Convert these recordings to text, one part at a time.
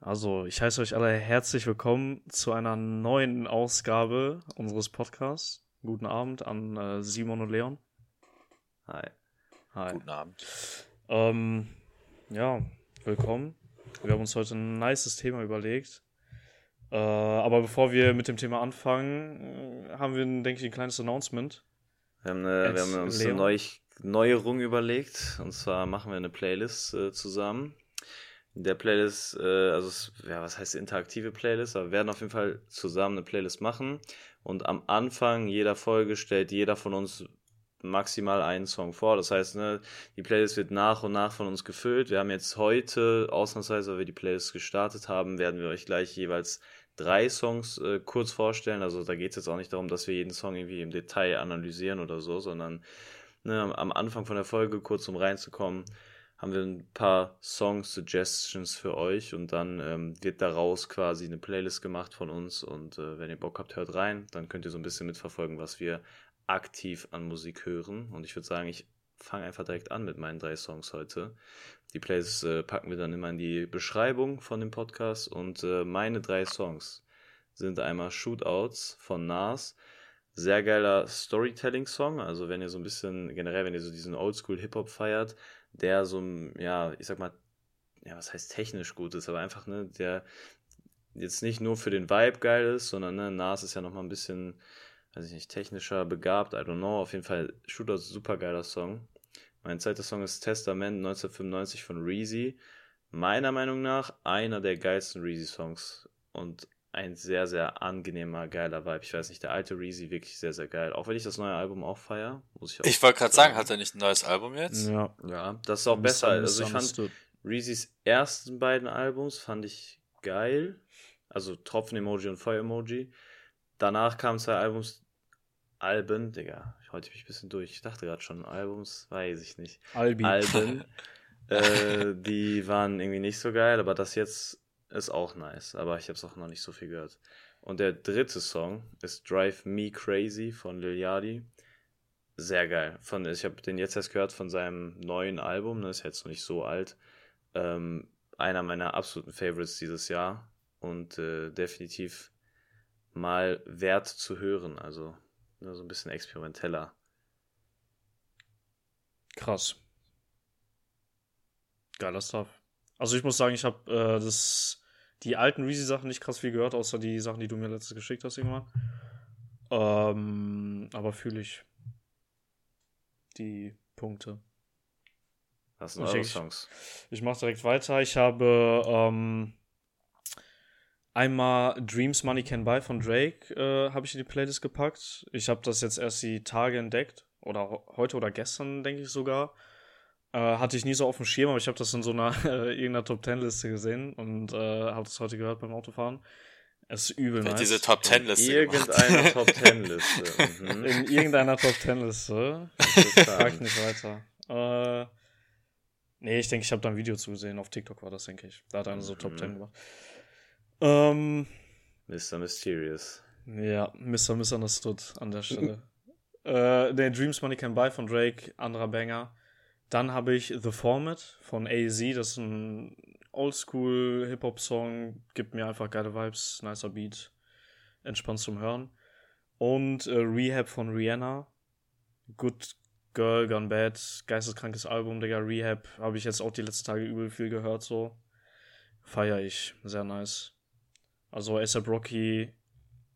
Also, ich heiße euch alle herzlich willkommen zu einer neuen Ausgabe unseres Podcasts. Guten Abend an äh, Simon und Leon. Hi. Hi. Guten Abend. Ähm, ja, willkommen. Wir haben uns heute ein nices Thema überlegt. Äh, aber bevor wir mit dem Thema anfangen, äh, haben wir, denke ich, ein kleines Announcement. Wir haben, eine, wir haben uns Leon? eine Neu Neuerung überlegt. Und zwar machen wir eine Playlist äh, zusammen. Der Playlist, äh, also es, ja, was heißt interaktive Playlist, aber wir werden auf jeden Fall zusammen eine Playlist machen. Und am Anfang jeder Folge stellt jeder von uns maximal einen Song vor. Das heißt, ne, die Playlist wird nach und nach von uns gefüllt. Wir haben jetzt heute, ausnahmsweise, weil wir die Playlist gestartet haben, werden wir euch gleich jeweils drei Songs äh, kurz vorstellen. Also da geht es jetzt auch nicht darum, dass wir jeden Song irgendwie im Detail analysieren oder so, sondern ne, am Anfang von der Folge, kurz um reinzukommen, haben wir ein paar Song-Suggestions für euch und dann ähm, wird daraus quasi eine Playlist gemacht von uns und äh, wenn ihr Bock habt, hört rein, dann könnt ihr so ein bisschen mitverfolgen, was wir aktiv an Musik hören. Und ich würde sagen, ich fange einfach direkt an mit meinen drei Songs heute. Die Playlist äh, packen wir dann immer in die Beschreibung von dem Podcast. Und äh, meine drei Songs sind einmal Shootouts von Nas, sehr geiler Storytelling-Song, also wenn ihr so ein bisschen, generell, wenn ihr so diesen Oldschool-Hip-Hop feiert, der so, ein, ja, ich sag mal, ja, was heißt technisch gut ist, aber einfach, ne, der jetzt nicht nur für den Vibe geil ist, sondern, ne, Nas ist ja nochmal ein bisschen, weiß ich nicht, technischer begabt, I don't know, auf jeden Fall Shootout, super geiler Song. Mein zweiter Song ist Testament 1995 von Reezy. Meiner Meinung nach einer der geilsten Reezy-Songs und ein sehr, sehr angenehmer, geiler Vibe. Ich weiß nicht, der alte Reezy wirklich sehr, sehr geil. Auch wenn ich das neue Album auch feier, muss ich auch Ich wollte gerade sagen, hat er nicht ein neues Album jetzt? Ja. Ja, das ist auch besser. Also ich fand. Reezys ersten beiden Albums fand ich geil. Also Tropfen-Emoji und Feuer-Emoji. Danach kamen zwei Albums, Alben, Digga, heute bin ich ein bisschen durch. Ich dachte gerade schon, Albums, weiß ich nicht. Albi. Alben, äh, die waren irgendwie nicht so geil, aber das jetzt ist auch nice. Aber ich habe es auch noch nicht so viel gehört. Und der dritte Song ist Drive Me Crazy von Lil Yachty. Sehr geil. Von, ich habe den jetzt erst gehört von seinem neuen Album, ne, ist jetzt noch nicht so alt. Ähm, einer meiner absoluten Favorites dieses Jahr und äh, definitiv mal wert zu hören. Also ne, so ein bisschen experimenteller. Krass. Geiler Stuff. Also ich muss sagen, ich habe äh, das die alten Reezy-Sachen nicht krass viel gehört, außer die Sachen, die du mir letztes geschickt hast irgendwann. Ähm, aber fühle ich die Punkte. Was sind eure denke, ich- Songs? Ich mache direkt weiter. Ich habe ähm, einmal Dreams Money Can Buy von Drake äh, habe ich in die Playlist gepackt. Ich habe das jetzt erst die Tage entdeckt oder heute oder gestern denke ich sogar. Äh, hatte ich nie so auf dem Schirm, aber ich habe das in so einer äh, irgendeiner Top Ten Liste gesehen und äh, habe das heute gehört beim Autofahren. Es ist übel nice. diese Top Ten Liste gemacht? Irgendeiner Top Ten Liste. Mhm. in irgendeiner Top Ten Liste. Frag Interessant. nicht weiter. Äh, nee, ich denke, ich habe da ein Video zugesehen. Auf TikTok war das, denke ich. Da hat einer so Top Mhm. 10 gemacht. Ähm, Mr. Mysterious. ja, Mr. Misunderstood an der Stelle. äh, der Dreams Money Can Buy von Drake, anderer Banger. Dann habe ich The Format von AZ. Das ist ein Oldschool Hip-Hop-Song. Gibt mir einfach geile Vibes, nicer Beat. Entspannt zum Hören. Und äh, Rehab von Rihanna. Good Girl Gone Bad. Geisteskrankes Album, Digga. Rehab habe ich jetzt auch die letzten Tage übel viel gehört, so. Feier ich. Sehr nice. Also ASAP Rocky,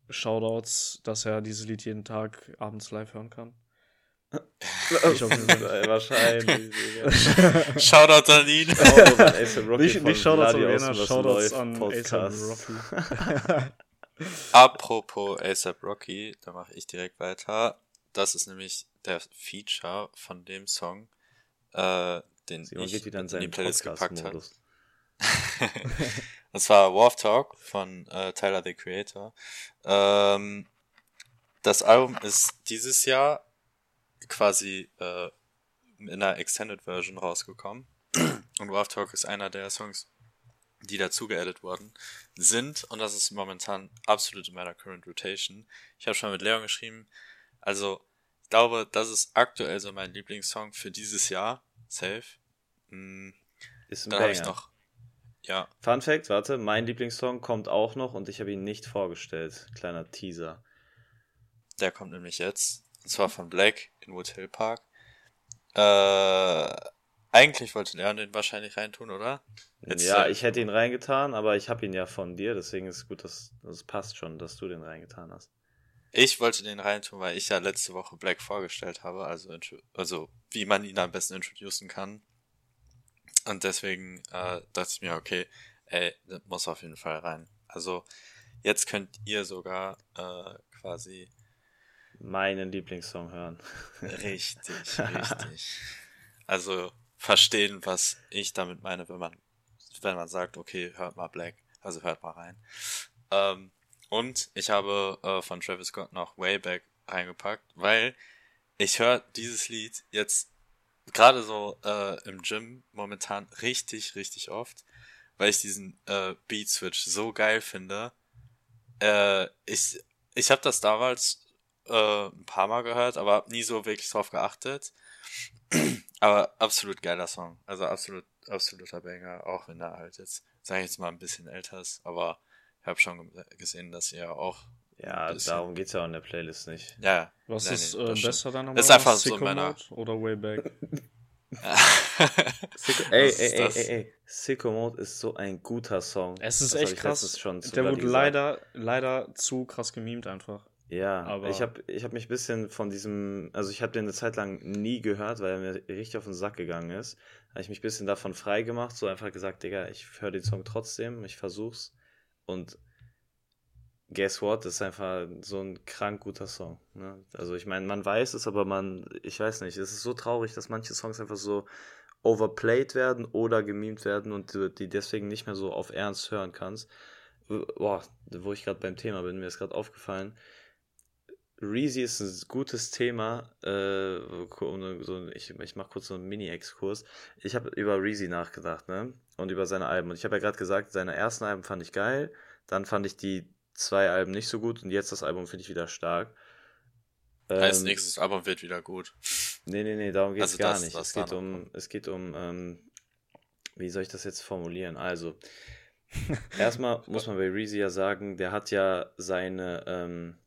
Shoutouts, dass er dieses Lied jeden Tag abends live hören kann. Wahrscheinlich. Digga. Shoutout an ihn. Shoutouts an A$AP Rocky Nicht, nicht Shoutouts an Was Shoutouts an. ASAP Rocky. Apropos ASAP Rocky, da mache ich direkt weiter. Das ist nämlich der Feature von dem Song, äh, den Simon ich in in die Playlist gepackt habe. Das war Warp Talk von äh, Tyler the Creator. Ähm, das Album ist dieses Jahr quasi äh, in einer Extended Version rausgekommen. Und Warp Talk ist einer der Songs, die dazu geaddet worden sind. Und das ist momentan absolut in meiner Current Rotation. Ich habe schon mit Leon geschrieben. Also, ich glaube, das ist aktuell so mein Lieblingssong für dieses Jahr. Safe. Mm, Ist ein dann habe ich noch. Ja. Fun Fact, warte, mein Lieblingssong kommt auch noch und ich habe ihn nicht vorgestellt. Kleiner Teaser. Der kommt nämlich jetzt. Und zwar von Black in Wood Hill Park. Äh, eigentlich wollte Leon den wahrscheinlich reintun, oder? Jetzt, ja, äh, ich hätte ihn reingetan, aber ich habe ihn ja von dir, deswegen ist es gut, dass das passt schon, dass du den reingetan hast. Ich wollte den reintun, weil ich ja letzte Woche Black vorgestellt habe, also, also wie man ihn am besten introducen kann. Und deswegen äh, dachte ich mir, okay, ey, das muss auf jeden Fall rein. Also jetzt könnt ihr sogar äh, quasi meinen Lieblingssong hören. Richtig, richtig. Also verstehen, was ich damit meine, wenn man, wenn man sagt, okay, hört mal Black, also hört mal rein. Ähm, und ich habe äh, von Travis Scott noch Wayback reingepackt, weil ich höre dieses Lied jetzt gerade so äh, im Gym momentan richtig, richtig oft, weil ich diesen äh, Beat Switch so geil finde. Äh, ich ich habe das damals äh, ein paar Mal gehört, aber nie so wirklich drauf geachtet. aber absolut geiler Song. Also absolut, absoluter Banger, auch wenn er halt jetzt, sag ich jetzt mal, ein bisschen älter ist, aber ich habe schon gesehen, dass ihr auch. Ja, darum geht's ja auch in der Playlist nicht. Ja. Was nein, ist äh, besser dann nochmal? Ist einfach Sicko so meiner. Oder Wayback? Sicko, ey, ey, ey, ey, ey, Sicko Mode ist so ein guter Song. Es ist das echt krass. der wurde leider, leider zu krass gemimt einfach. Ja, aber ich habe ich hab mich ein bisschen von diesem, also ich habe den eine Zeit lang nie gehört, weil er mir richtig auf den Sack gegangen ist. Habe ich mich ein bisschen davon frei gemacht, so einfach gesagt, Digga, ich höre den Song trotzdem, ich versuch's. Und guess what, das ist einfach so ein krank guter Song. Ne? Also ich meine, man weiß es, aber man, ich weiß nicht, es ist so traurig, dass manche Songs einfach so overplayed werden oder gemimt werden und du die deswegen nicht mehr so auf Ernst hören kannst. Boah, wo ich gerade beim Thema bin, mir ist gerade aufgefallen, Reezy ist ein gutes Thema. Äh, so, ich ich mache kurz so einen Mini-Exkurs. Ich habe über Reezy nachgedacht, ne? Und über seine Alben. Und ich habe ja gerade gesagt, seine ersten Alben fand ich geil. Dann fand ich die zwei Alben nicht so gut. Und jetzt das Album finde ich wieder stark. Ähm, nächstes Album wird wieder gut. Nee, nee, nee, darum geht es also gar das, nicht. Es geht, um, es geht um, ähm, wie soll ich das jetzt formulieren? Also, erstmal muss man bei Reezy ja sagen, der hat ja seine, ähm,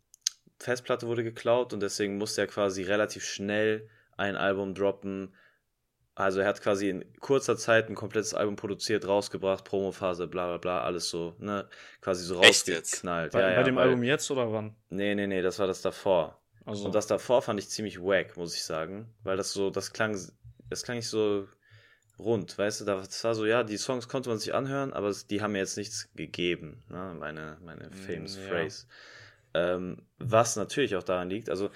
Festplatte wurde geklaut und deswegen musste er quasi relativ schnell ein Album droppen. Also er hat quasi in kurzer Zeit ein komplettes Album produziert, rausgebracht, Promophase, bla bla bla, alles so, ne, quasi so rausgeknallt. Bei, ja, bei dem weil, Album jetzt oder wann? Nee, nee, nee, das war das davor. Also. Und das davor fand ich ziemlich wack, muss ich sagen, weil das so, das klang, das klang nicht so rund, weißt du, das war so, ja, die Songs konnte man sich anhören, aber die haben mir jetzt nichts gegeben, ne, meine, meine famous ja. Phrase. Ähm, was natürlich auch daran liegt, also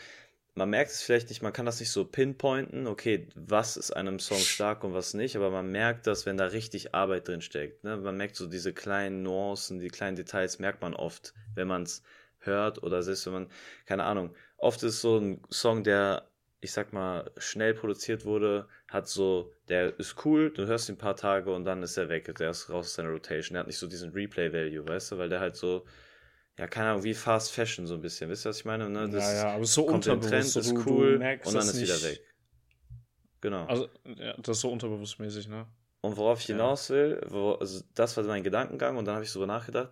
man merkt es vielleicht nicht, man kann das nicht so pinpointen, okay, was ist einem Song stark und was nicht, aber man merkt das, wenn da richtig Arbeit drin steckt. Ne? Man merkt so diese kleinen Nuancen, die kleinen Details merkt man oft, wenn man es hört oder selbst wenn man, keine Ahnung, oft ist so ein Song, der, ich sag mal, schnell produziert wurde, hat so, der ist cool, du hörst ihn ein paar Tage und dann ist er weg, der ist raus aus seiner Rotation, der hat nicht so diesen Replay-Value, weißt du, weil der halt so, ja, keine Ahnung, wie Fast Fashion so ein bisschen. Wisst ihr, was ich meine? Ne? Das ja, ja, aber so kommt unterbewusst. Trend, ist cool und dann ist wieder weg. Genau. Also, ja, das ist so unterbewusstmäßig, ne? Und worauf ich ja. hinaus will, wo, also das war mein Gedankengang und dann habe ich so nachgedacht,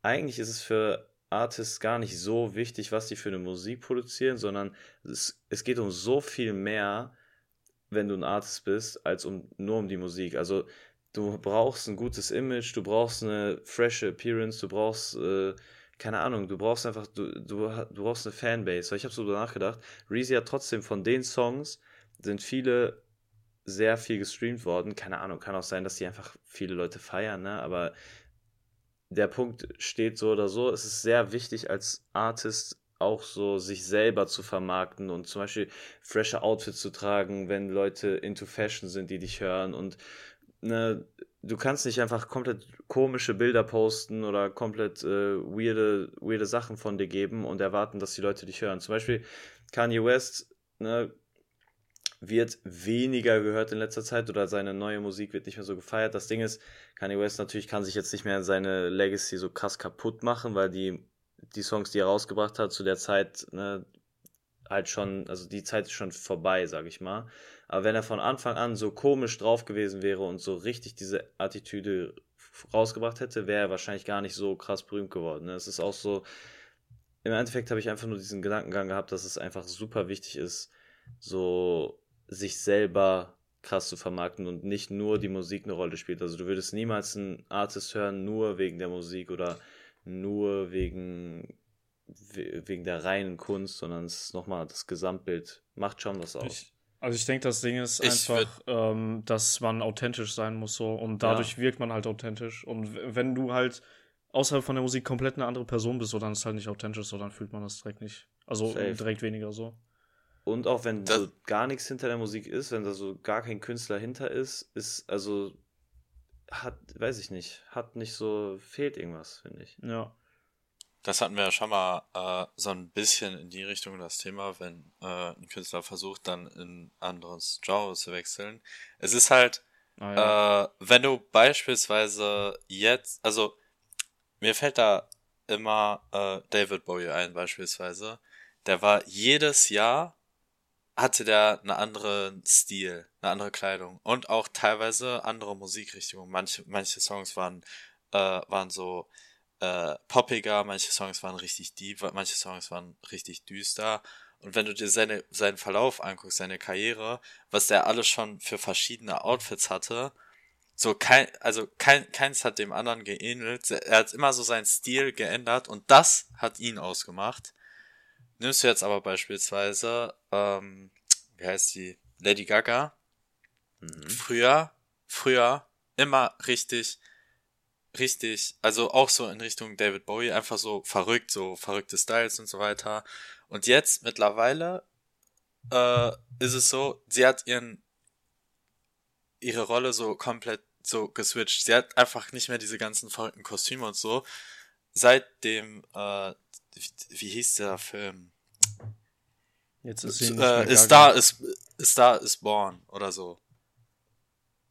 eigentlich ist es für Artists gar nicht so wichtig, was die für eine Musik produzieren, sondern es, es geht um so viel mehr, wenn du ein Artist bist, als um nur um die Musik. Also du brauchst ein gutes Image, du brauchst eine frische Appearance, du brauchst äh, keine Ahnung, du brauchst einfach, du, du, du brauchst eine Fanbase. Weil ich habe so nachgedacht, Reezy hat trotzdem von den Songs sind viele sehr viel gestreamt worden. Keine Ahnung, kann auch sein, dass die einfach viele Leute feiern, ne? Aber der Punkt steht so oder so. Es ist sehr wichtig als Artist auch so sich selber zu vermarkten und zum Beispiel frische Outfits zu tragen, wenn Leute into Fashion sind, die dich hören und ne, du kannst nicht einfach komplett komische Bilder posten oder komplett äh, weirde, weirde Sachen von dir geben und erwarten, dass die Leute dich hören. Zum Beispiel Kanye West ne, wird weniger gehört in letzter Zeit oder seine neue Musik wird nicht mehr so gefeiert. Das Ding ist, Kanye West natürlich kann sich jetzt nicht mehr seine Legacy so krass kaputt machen, weil die, die Songs, die er rausgebracht hat, zu der Zeit ne, halt schon, also die Zeit ist schon vorbei, sag ich mal. Aber wenn er von Anfang an so komisch drauf gewesen wäre und so richtig diese Attitüde rausgebracht hätte, wäre er wahrscheinlich gar nicht so krass berühmt geworden. Ne? Es ist auch so, im Endeffekt habe ich einfach nur diesen Gedankengang gehabt, dass es einfach super wichtig ist, so sich selber krass zu vermarkten und nicht nur die Musik eine Rolle spielt. Also du würdest niemals einen Artist hören, nur wegen der Musik oder nur wegen, wegen der reinen Kunst, sondern es ist nochmal das Gesamtbild, macht schon was aus. Ich, also ich denke, das Ding ist Ich einfach, ähm, dass man authentisch sein muss so und dadurch Ja. wirkt man halt authentisch. Und wenn du halt außerhalb von der Musik komplett eine andere Person bist, so dann ist es halt nicht authentisch, so dann fühlt man das direkt nicht. Also Safe. direkt weniger so. Und auch wenn Das- so gar nichts hinter der Musik ist, wenn da so gar kein Künstler hinter ist, ist also hat, weiß ich nicht, hat nicht so, fehlt irgendwas, finde ich. Ja. Das hatten wir ja schon mal äh, so ein bisschen in die Richtung das Thema, wenn äh, ein Künstler versucht, dann in anderes Genre zu wechseln. Es ist halt, Ah, ja. äh, wenn du beispielsweise jetzt, also mir fällt da immer äh, David Bowie ein beispielsweise, der war jedes Jahr hatte der einen anderen Stil, eine andere Kleidung und auch teilweise andere Musikrichtungen. Manche, manche Songs waren, äh, waren so äh, poppiger, manche Songs waren richtig deep, manche Songs waren richtig düster. Und wenn du dir seine, seinen Verlauf anguckst, seine Karriere, was der alles schon für verschiedene Outfits hatte, so kein, also kein, keins hat dem anderen geähnelt. Er hat immer so seinen Stil geändert und das hat ihn ausgemacht. Nimmst du jetzt aber beispielsweise, ähm, wie heißt die? Lady Gaga. Mhm. Früher, früher immer richtig, richtig, also auch so in Richtung David Bowie, einfach so verrückt, so verrückte Styles und so weiter. Und jetzt mittlerweile äh, ist es so, sie hat ihren ihre Rolle so komplett so geswitcht. Sie hat einfach nicht mehr diese ganzen verrückten Kostüme und so. Seit dem, äh, wie, wie hieß der Film? Jetzt ist sie Äh, nicht mehr A Gaga. Star is, Star is Born oder so.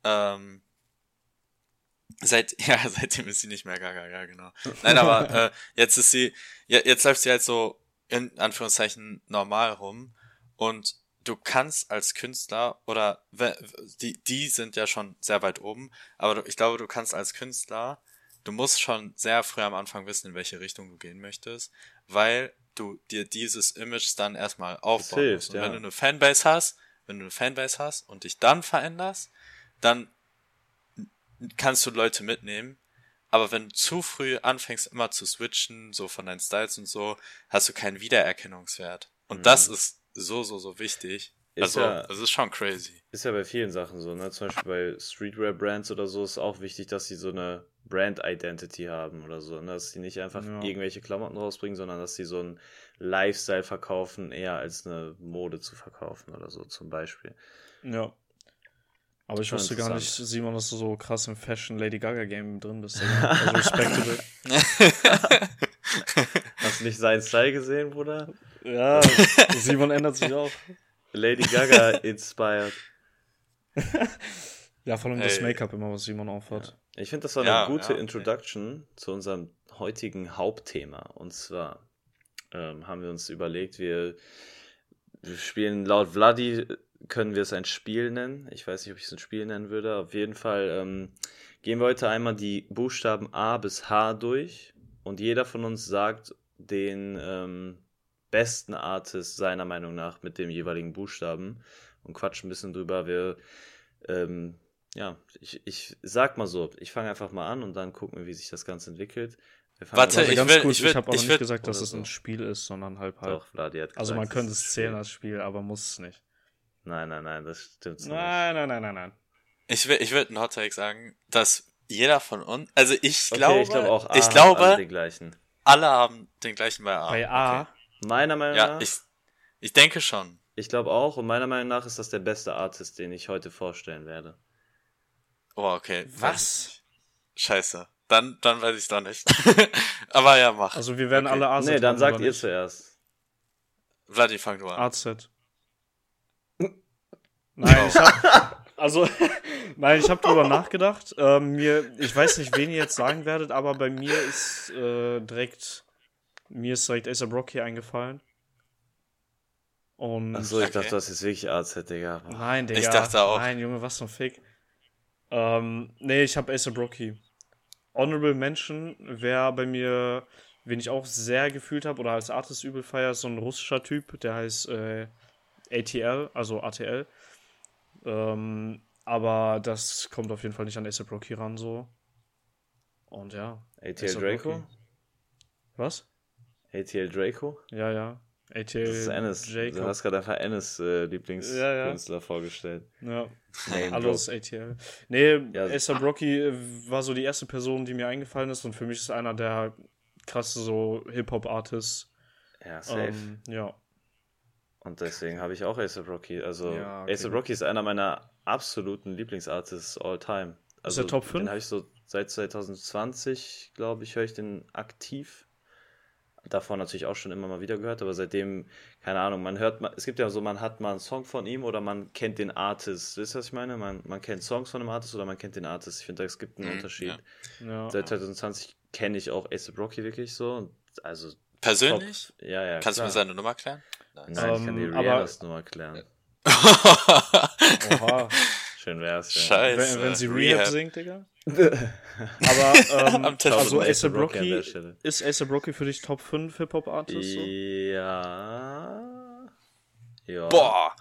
Ähm, seit, ja, seitdem ist sie nicht mehr Gaga, ja, genau. Nein, aber äh, jetzt ist sie, ja, jetzt läuft sie halt so in Anführungszeichen normal rum und du kannst als Künstler oder die, die sind ja schon sehr weit oben, aber du, ich glaube, du kannst als Künstler, du musst schon sehr früh am Anfang wissen, in welche Richtung du gehen möchtest, weil du dir dieses Image dann erstmal aufbauen hilft, musst. Und ja. wenn du eine Fanbase hast, wenn du eine Fanbase hast und dich dann veränderst, dann kannst du Leute mitnehmen. Aber wenn du zu früh anfängst, immer zu switchen, so von deinen Styles und so, hast du keinen Wiedererkennungswert. Und das ist so, so, so wichtig. Ist also, ja- das ist schon crazy. Ist ja bei vielen Sachen so, ne? Zum Beispiel bei Streetwear-Brands oder so ist auch wichtig, dass sie so eine Brand-Identity haben oder so, ne? Dass sie nicht einfach Ja. irgendwelche Klamotten rausbringen, sondern dass sie so einen Lifestyle verkaufen, eher als eine Mode zu verkaufen oder so, zum Beispiel. Ja. Aber ich Schon wusste gar nicht. Simon, dass du so krass im Fashion Lady Gaga Game drin bist. Also respectable. Hast du nicht seinen Style gesehen, Bruder? ja, Simon ändert sich auch. Lady Gaga inspired. Ja, vor allem das Ey. Make-up immer, was Simon aufhat. Ich finde, das war eine Ja, gute ja, okay. Introduction zu unserem heutigen Hauptthema. Und zwar ähm, haben wir uns überlegt, wir, wir spielen laut Vladi, können wir es ein Spiel nennen. Ich weiß nicht, ob ich es ein Spiel nennen würde. Auf jeden Fall ähm, gehen wir heute einmal die Buchstaben A bis H durch. Und jeder von uns sagt den ähm, besten Artist seiner Meinung nach mit dem jeweiligen Buchstaben und quatscht ein bisschen drüber. Wir ähm, ja, ich, ich sag mal so, ich fange einfach mal an und dann gucken wir, wie sich das Ganze entwickelt. Wir fangen Warte, einfach- ich will- kurz, ich ich, will- habe aber ich nicht will- gesagt, dass es ein so. Spiel ist, sondern halb halb. Doch, Vladi hat also gesagt, man es könnte es zählen als Spiel, aber muss es nicht. Nein, nein, nein, das stimmt so nicht. Nein, nein, nein, nein, nein. Ich will, ich will einen Hot Take sagen, dass jeder von uns, also ich Okay, glaube, ich glaube auch A ich haben glaube, alle den gleichen. alle haben den gleichen bei A. Bei A, Okay. Meiner Meinung Ja, nach, ich, ich, ich denke schon. glaube auch und meiner Meinung nach ist das der beste Artist, den ich heute vorstellen werde. Oh, okay. Was? Ich. Scheiße. Dann, dann weiß ich doch nicht. Aber ja, mach. also wir werden Okay. alle A nee, dann sagt ihr nicht? zuerst. Vladi, fang du an. AZ. Nein, ich hab, also, nein, ich habe drüber nachgedacht. Ähm, mir, ich weiß nicht, wen ihr jetzt sagen werdet, aber bei mir ist äh, direkt, mir ist direkt ASAP Rocky eingefallen. Und Achso, ich Okay. dachte, das ist wirklich AZ, Digga. Nein, Digga. Ich dachte auch. Nein, Junge, was zum Fick. Ähm, nee, ich habe ASAP Rocky. Honorable Mention wäre bei mir, wen ich auch sehr gefühlt habe oder als Artist übel feier, so ein russischer Typ, der heißt äh, ATL, also ATL. Ähm, aber das kommt auf jeden Fall nicht an ASAP Rocky ran, so. Und ja. ATL A$AP Draco? Rocky. Was? ATL Draco? Ja, ja. ATL Das ist Ennis. Jacob. Du hast gerade einfach Ennis äh, Lieblingskünstler Ja, vorgestellt. Ja, alles ATL. Nee, Ja. ASAP Rocky äh, war so die erste Person, die mir eingefallen ist und für mich ist einer der krasse so Hip-Hop-Artists. Ja, safe. Ähm, ja. Und deswegen habe ich auch A$AP Rocky. Also Ja, okay. A$AP Rocky ist einer meiner absoluten Lieblingsartists all time. Also er Top 5? Den habe ich so seit 2020, glaube ich, höre ich den aktiv. Davor natürlich auch schon immer mal wieder gehört, aber seitdem, keine Ahnung, man hört, mal- es gibt ja so, man hat mal einen Song von ihm oder man kennt den Artist. Wisst ihr, was ich meine? Man, man kennt Songs von dem Artist oder man kennt den Artist. Ich finde, es gibt einen Mhm, Unterschied. ja. ja. Seit 2020 kenne ich auch A$AP Rocky wirklich so. Also, Persönlich? top. Ja, ja. Kannst du klar. mir seine Nummer klären? Nein, ich kann Ähm, die aber- Rihannas Nummer klären. Oha. Schön wär's, ja. Scheiße. wenn, wenn sie Rehab. Rehab singt, Digga. Aber, ähm, also ASAP Rocky ist ASAP Rocky für dich Top 5 Hip-Hop-Artist? So? Ja. Ja. Boah!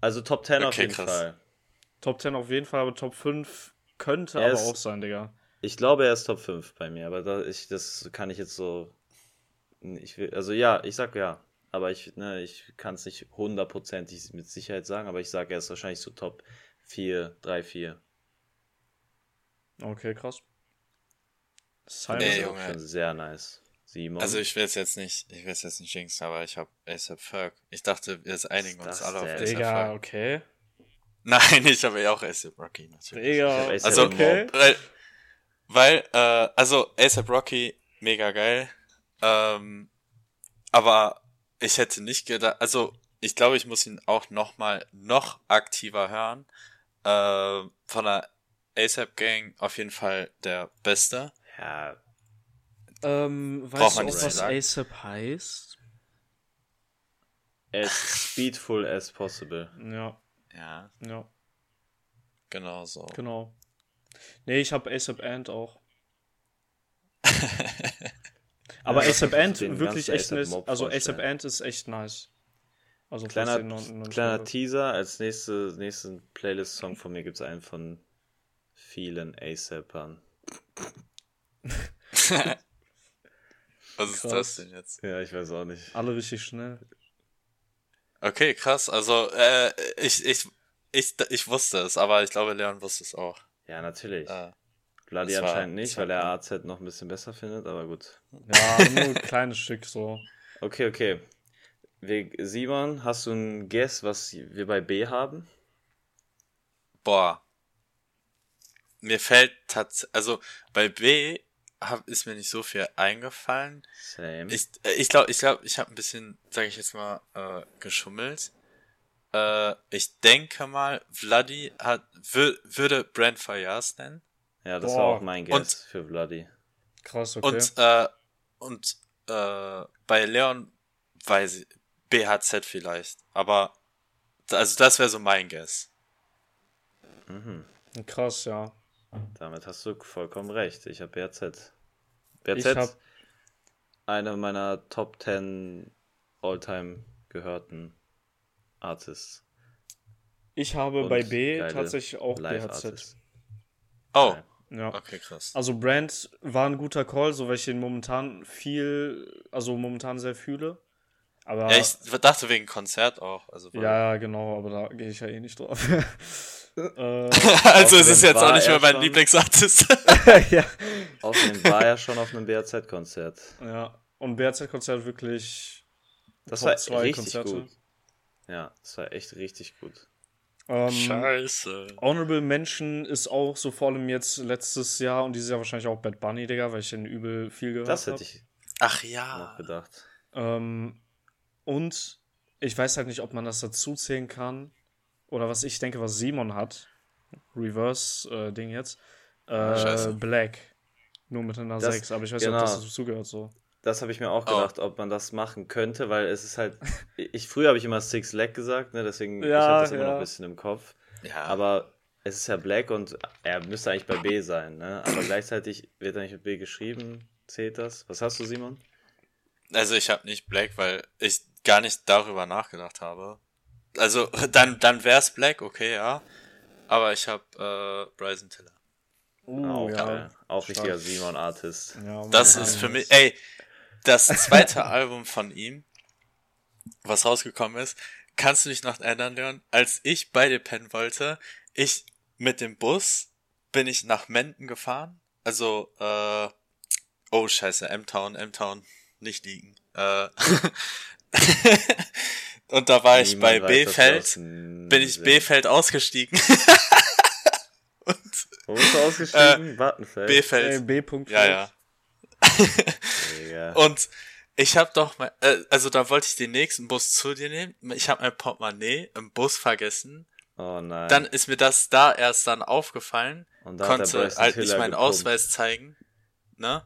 Also Top 10 auf Okay, jeden krass. Fall. Top 10 auf jeden Fall, aber Top 5 könnte Er aber ist- auch sein, Digga. Ich glaube, er ist Top 5 bei mir, aber da, ich, das kann ich jetzt so. Ich will, also ja, ich sag ja. Aber ich, ne, ich kann es nicht hundertprozentig mit Sicherheit sagen, aber ich sage, er ist wahrscheinlich so Top 4, 3, 4. Okay, krass. Simon. Nee, ist auch schon sehr nice. Simon. Also ich will es jetzt nicht, ich will es jetzt nicht jinxen, aber ich habe ASAP Ferg. Ich dachte, wir einigen uns alle auf? ASAP Digga, Ferg. okay. Nein, ich habe ja auch ASAP Rocky natürlich. Digga, Also, okay. Weil, weil äh, also ASAP Rocky, mega geil. Ähm, aber ich hätte nicht gedacht, also ich glaube, ich muss ihn auch noch mal noch aktiver hören. Äh, von der ASAP Gang auf jeden Fall der Beste. ja, Ähm, Braucht weißt du was. ASAP heißt? as speedful as possible. Ja, Ja, ja, genau so. genau. Nee, ich habe ASAP Ant auch. Aber Ja, ASAP Ant wirklich echt nice. Also. ASAP Ant ist echt nice. Also Kleiner, noch- kleiner. Teaser, als nächste, nächsten Playlist-Song von mir gibt es einen von vielen ASAPern. Was ist Krass. das denn jetzt? Ja, ich weiß auch nicht. Alle richtig schnell. Okay, krass. Also, äh, ich, ich, ich, ich wusste es, aber ich glaube, Leon wusste es auch. Ja, natürlich. Äh, War- anscheinend nicht, weil er. AZ noch ein bisschen besser findet, aber gut. Ja, nur ein kleines Stück so. Okay, okay. Wir, Simon, hast du ein Guess, was wir bei B haben? boah. Mir fällt tatsächlich, also bei B hab, ist mir nicht so viel eingefallen. Same. Ich äh, ich glaube, ich glaube, ich habe ein bisschen, sage ich jetzt mal, äh, geschummelt. Äh, ich denke mal, Vladi hat wür, würde Brand Fayas nennen. Ja, das Boah. war auch mein Guess Und- für Bloody. Krass, okay. Und äh, und äh, bei Leon weiß ich, BHZ vielleicht, aber also das wäre so mein Guess. Mhm. Krass, ja. Damit hast du vollkommen recht. Ich habe BRZ. Ich BRZ, hab- einer meiner Top 10 All-Time gehörten Artists. Ich habe Und bei B tatsächlich auch BHZ. Live-Artists. Oh. Ja. okay, krass. Also Brand war ein guter Call, so weil ich ihn momentan viel, also momentan sehr fühle. Aber Ja, ich dachte wegen Konzert auch. Also, ja, genau, aber da gehe ich ja eh nicht drauf. äh, also es ist jetzt auch nicht mehr mein Lieblingsartist. ja. Außerdem war er schon auf einem BRZ-Konzert. ja. Und BRZ-Konzert wirklich Das Top war zwei richtig Konzerte. gut. Ja, das war echt richtig gut. Ähm, Scheiße. Honorable Mention ist auch so vor allem jetzt letztes Jahr und dieses Jahr wahrscheinlich auch Bad Bunny, Digga, weil ich den übel viel gehört Das habe. hätte ich Ach noch ja. gedacht. Ähm, und ich weiß halt nicht, ob man das dazu zählen kann. Oder was ich denke, was Simon hat. Reverse-Ding jetzt. Äh, Scheiße. Black. Nur mit einer Das- 6. Aber ich weiß genau. nicht, ob das dazu gehört so. Das habe ich mir auch Oh. gedacht, ob man das machen könnte, weil es ist halt. ich früher habe ich immer Six Leg gesagt, ne, deswegen ich Ja, habe das immer ja. noch ein bisschen im Kopf. Ja, Aber es ist ja Black und er müsste eigentlich bei B sein, ne? Aber gleichzeitig wird er nicht mit B geschrieben. Zählt das? Was hast du, Simon? Also ich habe nicht Black, weil ich gar nicht darüber nachgedacht habe. Also dann dann wär's Black, okay, ja. Aber ich habe äh, Bryson Tiller. Uh, auch, ja. auch richtiger Simon-Artist. Ja, Das ist für mich, ey, das zweite Album von ihm, was rausgekommen ist, kannst du dich noch erinnern, Leon, als ich bei dir pennen wollte, ich mit dem Bus bin ich nach Menden gefahren, also, äh, oh scheiße, M-Town, M-Town, nicht liegen, äh, und da war ich bei Niemand B-Feld, bin ich B-Feld ausgestiegen, und Wo bist du ausgestiegen? Wattenfeld. B-Feld, Ey, B. -Punkt ja, ja, Digga. Und ich habe doch mal, äh, also da wollte ich den nächsten Bus zu dir nehmen. Ich habe mein Portemonnaie im Bus vergessen. Oh nein. Dann ist mir das da erst dann aufgefallen. Und da hat der konnte halt nicht meinen gepumpt. Ausweis zeigen. Ne?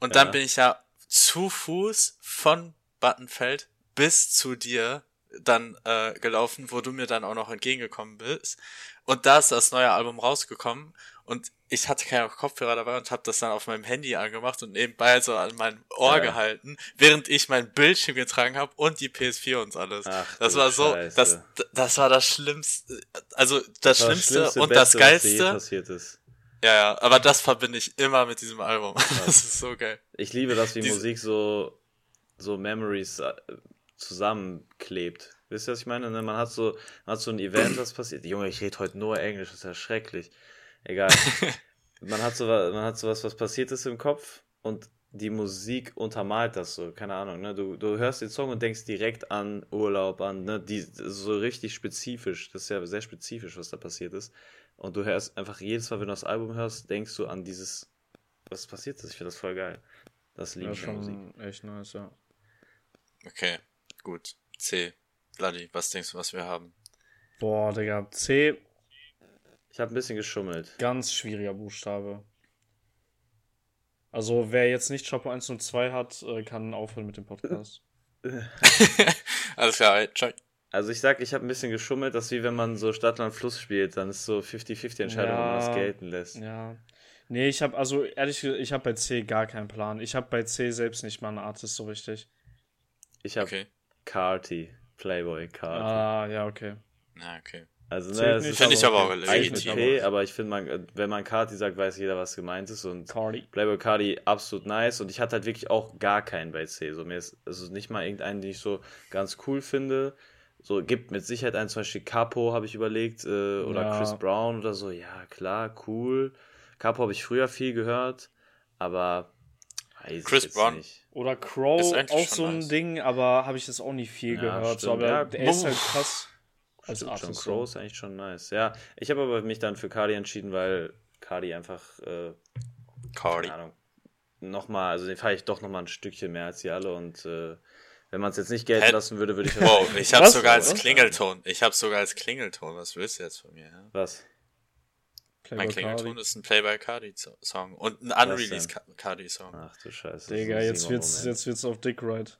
Und Ja. dann bin ich ja zu Fuß von Battenfeld bis zu dir dann äh, gelaufen, wo du mir dann auch noch entgegengekommen bist. Und da ist das neue Album rausgekommen und ich hatte keine Kopfhörer dabei und habe das dann auf meinem Handy angemacht und nebenbei so an mein Ohr Ja. gehalten, während ich mein Bildschirm getragen habe und die PS4 und alles. Ach, das war so, Scheiße. das, das war das Schlimmste, also das, war Schlimmste und das Beste, je Geilste. passiert ist. Ja, ja, aber das verbinde ich immer mit diesem Album. Das ist so geil. Ich liebe das, wie Diese- Musik so, so Memories äh, zusammenklebt. Wisst ihr, was ich meine? Ne? Man hat so, man hat so ein Event, was passiert. Junge, ich rede heute nur Englisch, das ist ja schrecklich. Egal. man hat so, man hat so was, was passiert ist im Kopf und die Musik untermalt das so, keine Ahnung, ne? Du, du hörst den Song und denkst direkt an Urlaub, an, ne? Die, so richtig spezifisch. Das ist ja sehr spezifisch, was da passiert ist. Und du hörst einfach jedes Mal, wenn du das Album hörst, denkst du an dieses, was passiert ist. Ich finde das voll geil. Das liebe Ja, ich an Musik. schon echt nice, ja. Okay, gut. C. Bloody, was denkst du, was wir haben? Boah, Digga. C, Ich habe ein bisschen geschummelt. ganz schwieriger Buchstabe. Also, wer jetzt nicht Chapo 1 und 2 hat, äh, kann aufhören mit dem Podcast. Alles klar, ciao. Also ich sag, ich habe ein bisschen geschummelt, das ist wie wenn man so Stadtland Fluss spielt, dann ist so 50-50 Entscheidung, ob man das Ja. gelten lässt. Ja. Nee, ich habe also ehrlich gesagt, ich habe bei C gar keinen Plan. Ich habe bei C selbst nicht mal einen Artist so richtig. Ich habe Okay. Carti, Playboy Carti. Ah, ja, okay. Na, okay. Also ne, ist Finde ich aber auch legitim. okay, aber ich finde, man, wenn man Carti sagt, weiß jeder, was gemeint ist und Cardi. Playboy Cardi absolut nice und ich hatte halt wirklich auch gar keinen bei C. So mir ist also nicht mal irgendeinen, den ich so ganz cool finde. So gibt mit Sicherheit einen, zum Beispiel Capo habe ich überlegt äh, oder Ja. Chris Brown oder so. Ja klar, cool. Capo habe ich früher viel gehört, aber weiß Chris Brown. nicht. Oder Crow, Ist auch so ein nice. Ding, aber habe ich das auch nicht viel Ja, gehört. So, aber Ja, der ist halt krass als Stimmt, John. Crow ist eigentlich schon nice. Ja, ich habe aber mich dann für Cardi entschieden, weil Cardi einfach äh, Cardi. keine Ahnung, nochmal, also den fahre ich doch nochmal ein Stückchen mehr als die alle und äh, wenn man es jetzt nicht gelten Hä? lassen würde, würde ich Wow, ich hab's Was? sogar als Was? Klingelton. Ich hab's sogar als Klingelton. Was willst du jetzt von mir? Ja? Was? Playboy Mein Klingelton Cardi. ist ein Play-by Cardi-Song und ein Unreleased denn? Ca- Cardi-Song. Ach du Scheiße. Digga, jetzt wird's, jetzt wird's auf Dick Ride.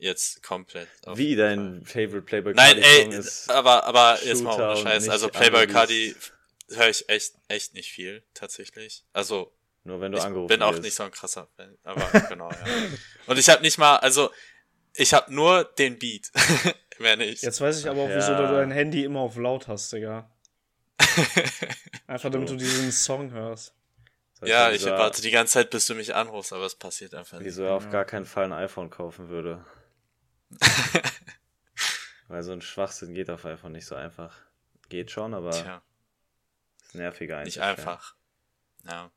Jetzt komplett. auf Wie dein Fall. Favorite Playboy Nein, Cardi Song ey, ist. aber, aber jetzt mal ohne Scheiß. Also Playboy. Cardi höre ich echt, echt nicht viel, tatsächlich. Also, Nur wenn du ich angerufen bin auch nicht so ein krasser Fan. Aber genau, ja. Und ich habe nicht mal, also, ich habe nur den Beat. Mehr nicht. Jetzt weiß ich aber auch, wieso Ja. du dein Handy immer auf laut hast, Digga. Einfach damit du diesen Song hörst. Das heißt, ja, ich wieso warte die ganze Zeit, bis du mich anrufst, aber es passiert einfach nicht. Wieso er auf Ja. gar keinen Fall ein iPhone kaufen würde. Weil so ein Schwachsinn geht auf iPhone nicht so einfach. Geht schon, aber Tja, ist nerviger eigentlich. nicht einfach. Ja.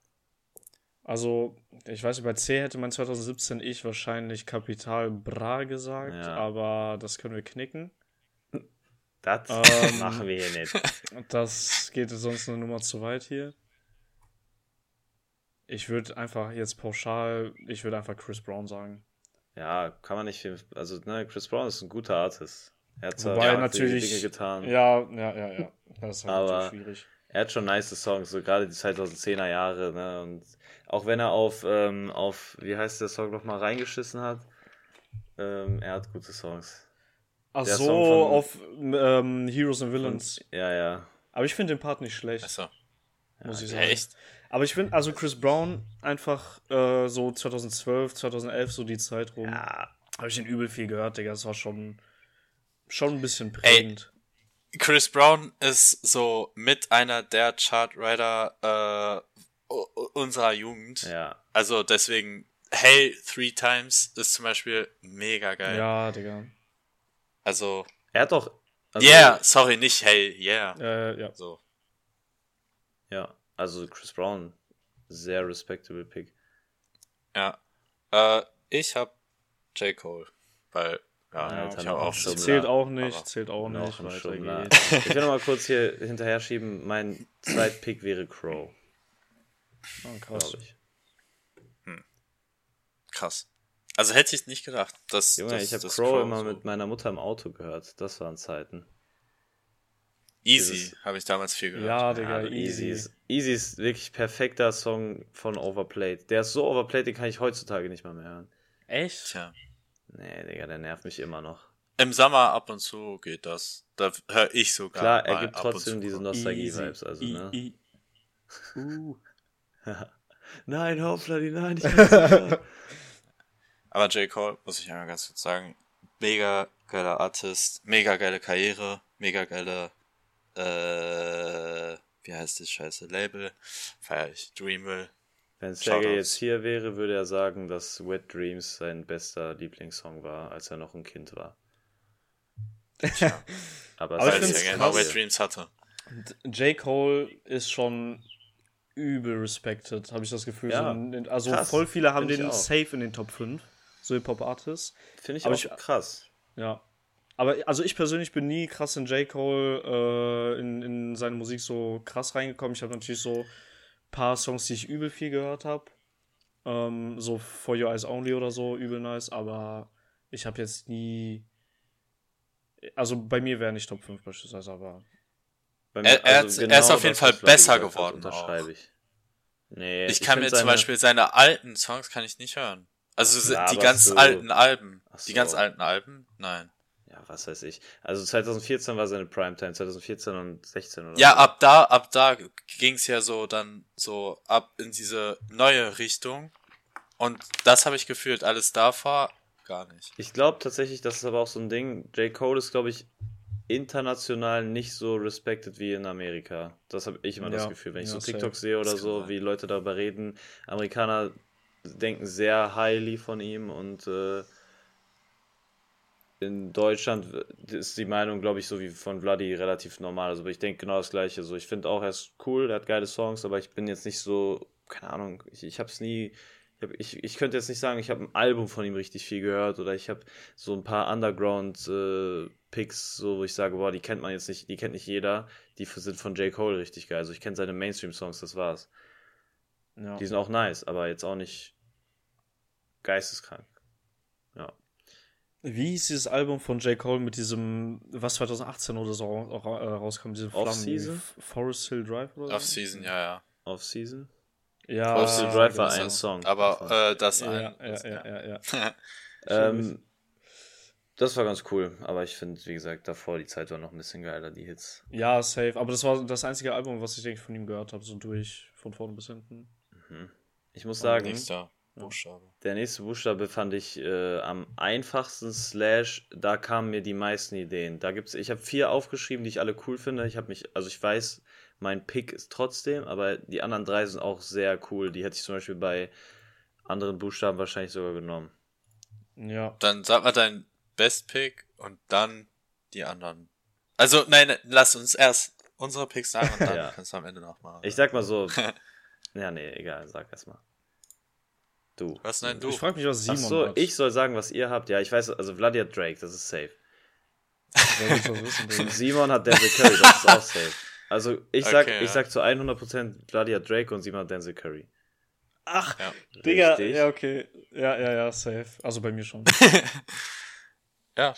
Also, ich weiß bei C hätte mein 2017 ich wahrscheinlich Kapital Bra gesagt, Ja. aber das können wir knicken. Das Ähm. machen wir hier nicht. Das geht sonst eine Nummer zu weit hier. Ich würde einfach jetzt pauschal, ich würde einfach Chris Brown sagen. Ja, kann man nicht viel. Also, ne, Chris Brown ist ein guter Artist. Er hat zwar Wobei natürlich- Dinge getan. Ja, ja, ja, ja. Das ist halt Aber- natürlich schwierig. Er hat schon nice Songs, so gerade die 2010er Jahre, ne? Und auch wenn er auf, ähm, auf, wie heißt der Song nochmal, reingeschissen hat, ähm, er hat gute Songs. Ach der so, Song von- auf ähm, Heroes and Von, Villains. ja, ja. Aber ich finde den Part nicht schlecht, Achso. muss ich Ja, sagen. echt? Aber ich finde, also Chris Brown einfach äh, so 2012, 2011, so die Zeit rum, Ja, habe ich den übel viel gehört, Digga. Das war schon, schon ein bisschen prägend. Chris Brown ist so mit einer der Chartwriter äh, unserer Jugend. ja. Also deswegen, Hey Three Times ist zum Beispiel mega geil. Ja, Digga. Also, Er hat doch. Also, yeah, sorry, nicht Hey, yeah. Äh, ja. So. Ja, also Chris Brown, sehr respectable Pick. Ja. Äh, ich hab J. Cole. Weil, ja, Ja, ich habe auch auch schon. Zählt auch nicht, zählt auch nicht. Ich will noch mal kurz hier hinterher schieben. Mein Zweitpick wäre Crow, Ah, krass. glaube ich. krass. Also hätte ich nicht gedacht. Dass, Junge, dass, ich habe dass Crow immer so mit meiner Mutter im Auto gehört. Das waren Zeiten. Easy habe ich damals viel gehört. Ja, Digga, Ja, easy. Ist, easy ist wirklich perfekter Song von Overplayed. Der ist so overplayed, den kann ich heutzutage nicht mal mehr hören. Echt? Tja. Nee, Digga, der nervt mich immer noch. Im Sommer ab und zu geht das. Da höre ich sogar. Klar, er mal gibt ab und trotzdem zu. diese Nostalgie-Vibes. Also, I- ne? I- Uh. nein, Hauptfladi, nein, ich kann nicht hören. Aber J. Cole, muss ich einmal ganz kurz sagen, mega geiler Artist, mega geile Karriere, mega geile, äh, wie heißt das scheiße Label? Feier ich. Dreamville. Wenn Shoutouts. jetzt hier wäre, würde er sagen, dass Wet Dreams sein bester Lieblingssong war, als er noch ein Kind war. Aber, Aber ich ja genau krass. Wet Dreams hatte. J. Cole ist schon übel respected, habe ich das Gefühl. Ja, So also krass, voll viele haben find den safe in den Top 5, so Hip-Hop-Artists. Finde ich Aber auch ich- krass. Ja. Aber also ich persönlich bin nie krass in J. Cole äh, in, in seine Musik so krass reingekommen. Ich habe natürlich so ein paar Songs, die ich übel viel gehört habe. Ähm, so For Your Eyes Only oder so, übel nice, aber ich habe jetzt nie. Also bei mir wäre nicht Top 5 beispielsweise, aber. Bei Er- er ist- er ist auf jeden Fall besser geworden Unterschreibe ich. Nee, Ich kann find mir zum Beispiel seine alten Songs kann ich nicht hören. Also se- die ganz alten Alben. Ach Die so. ganz alten Alben? Nein. Ja, was weiß ich. Also 2014 war seine Primetime, 2014 und 16 oder Ja, so. ab da, ab da ging's ja so dann so ab in diese neue Richtung. Und das habe ich gefühlt. Alles davor gar nicht. Ich glaube tatsächlich, das ist aber auch so ein Ding. J. Cole ist, glaube ich, international nicht so respected wie in Amerika. Das habe ich immer das Ja, Gefühl. Wenn ich ja, so. TikTok sehe oder Das so, sein. wie Leute darüber reden. Amerikaner denken sehr highly von ihm und äh, in Deutschland ist die Meinung, glaube ich, so wie von Vladi relativ normal. Also ich denke genau das Gleiche. So, ich finde auch, er ist cool, er hat geile Songs, aber ich bin jetzt nicht so, keine Ahnung, ich, ich habe es nie. Ich, ich, könnte jetzt nicht sagen, ich habe ein Album von ihm richtig viel gehört oder ich habe so ein paar Underground-Picks, so wo ich sage, boah, die kennt man jetzt nicht, die kennt nicht jeder, die sind von J. Cole richtig geil. Also ich kenne seine Mainstream-Songs, das war's. Ja. Die sind auch nice, aber jetzt auch nicht geisteskrank. Ja. Wie hieß dieses Album von J. Cole mit diesem, was 2018 oder so äh, rauskam, diese Flammen? Forest Hill Drive oder so? Off-Season, ja, ja. Off-Season? Ja, Off the Drive war das ein Song. Aber äh, das Ja, ein. ja, das- ja, ja, ja. Ähm, das war ganz cool, aber ich finde, wie gesagt, davor die Zeit war noch ein bisschen geiler, die Hits. Ja, safe. Aber das war das einzige Album, was ich denke von ihm gehört habe, so durch, von vorne bis hinten. Ich muss sagen, Nächster Buchstabe. der nächste Buchstabe fand ich äh, am einfachsten, slash, da kamen mir die meisten Ideen. Da gibt's, ich habe vier aufgeschrieben, die ich alle cool finde. Ich habe mich, also ich weiß, mein Pick ist trotzdem, aber die anderen drei sind auch sehr cool. Die hätte ich zum Beispiel bei anderen Buchstaben wahrscheinlich sogar genommen. Ja. Dann sag mal dein Best Pick und dann die anderen. Also, nein, lass uns erst unsere Picks sagen und dann Ja. kannst du am Ende nochmal. Ich sag mal so, ja, nee, egal, sag erst mal. Du. Was? Nein, du. Ich frage mich, was Ach Simon so, hat. ich soll sagen, was ihr habt. Ja, ich weiß, also Vladi hat Drake, das ist safe. Das Digga? Simon hat Denzel Curry, das ist auch safe. Also ich sag, Okay, ich ja. sag zu 100% Vladi hat Drake und Simon hat Denzel Curry. Ach, Ja. Digga, Richtig. ja, okay. Ja, ja, ja, safe. Also bei mir schon. Ja,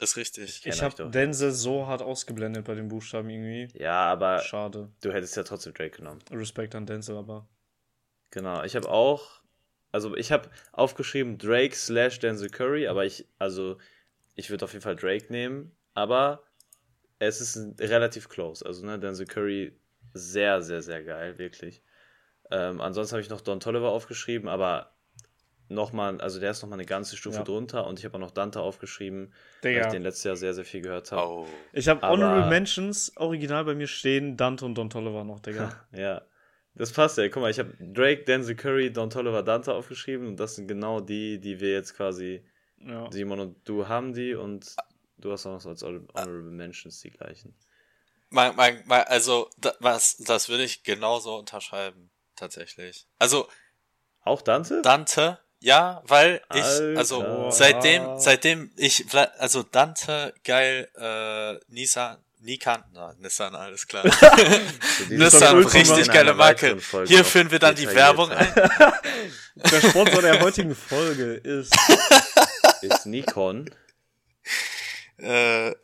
ist richtig. Ich euch habe. Denzel so hart ausgeblendet bei den Buchstaben irgendwie. Ja, aber Schade. du hättest ja trotzdem Drake genommen. Respekt an Denzel, aber. Genau, ich habe auch, also ich habe aufgeschrieben Drake slash Denzel Curry, aber ich, also ich würde auf jeden Fall Drake nehmen, aber es ist relativ close. Also, ne, Denzel Curry sehr, sehr, sehr geil, wirklich. Ähm, ansonsten habe ich noch Don Tolliver aufgeschrieben, aber nochmal, also der ist nochmal eine ganze Stufe Ja. drunter und ich habe auch noch Dante aufgeschrieben, weil Digga. ich den letztes Jahr sehr, sehr viel gehört habe. Oh. Ich habe Honorable Mentions original bei mir stehen, Dante und Don Tolliver noch, Digga. Ja, das passt ja. Guck mal, ich habe Drake, Denzel Curry, Don Tolliver, Dante aufgeschrieben und das sind genau die, die wir jetzt quasi, ja. Simon und du haben die und du hast auch noch so als Honorable Mentions die gleichen. Mein, mein, mein, also, da, was, das würde ich genauso unterschreiben, tatsächlich. Also, Auch Dante? Dante, ja, weil ich, Alter. also, seitdem, seitdem ich, also Dante, geil, äh, Nissan, Nikan, na, Nissan, alles klar. Nissan, richtig geile Marke. Hier führen wir dann die. Werbung ein. Der Sponsor der heutigen Folge ist. Ist Nikon. Äh,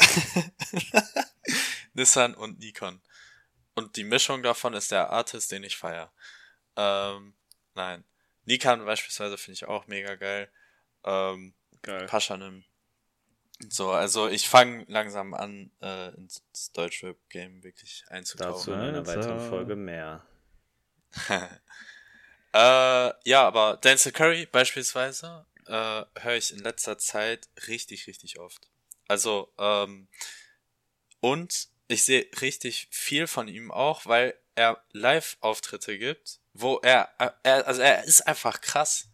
Nissan und Nikon. Und die Mischung davon ist der Artist, den ich feier. Ähm, nein. Nikon beispielsweise finde ich auch mega geil. Ähm, Geil. Paschanim. So, also ich fange langsam an, äh, ins Deutschrap-Game wirklich Dazu einzutauchen. in einer weiteren Folge mehr. Äh, ja, aber Denzel Curry beispielsweise äh, höre ich in letzter Zeit richtig, richtig oft. Also, ähm, und ich sehe richtig viel von ihm auch, weil er Live-Auftritte gibt, wo er, äh, er, also er ist einfach krass.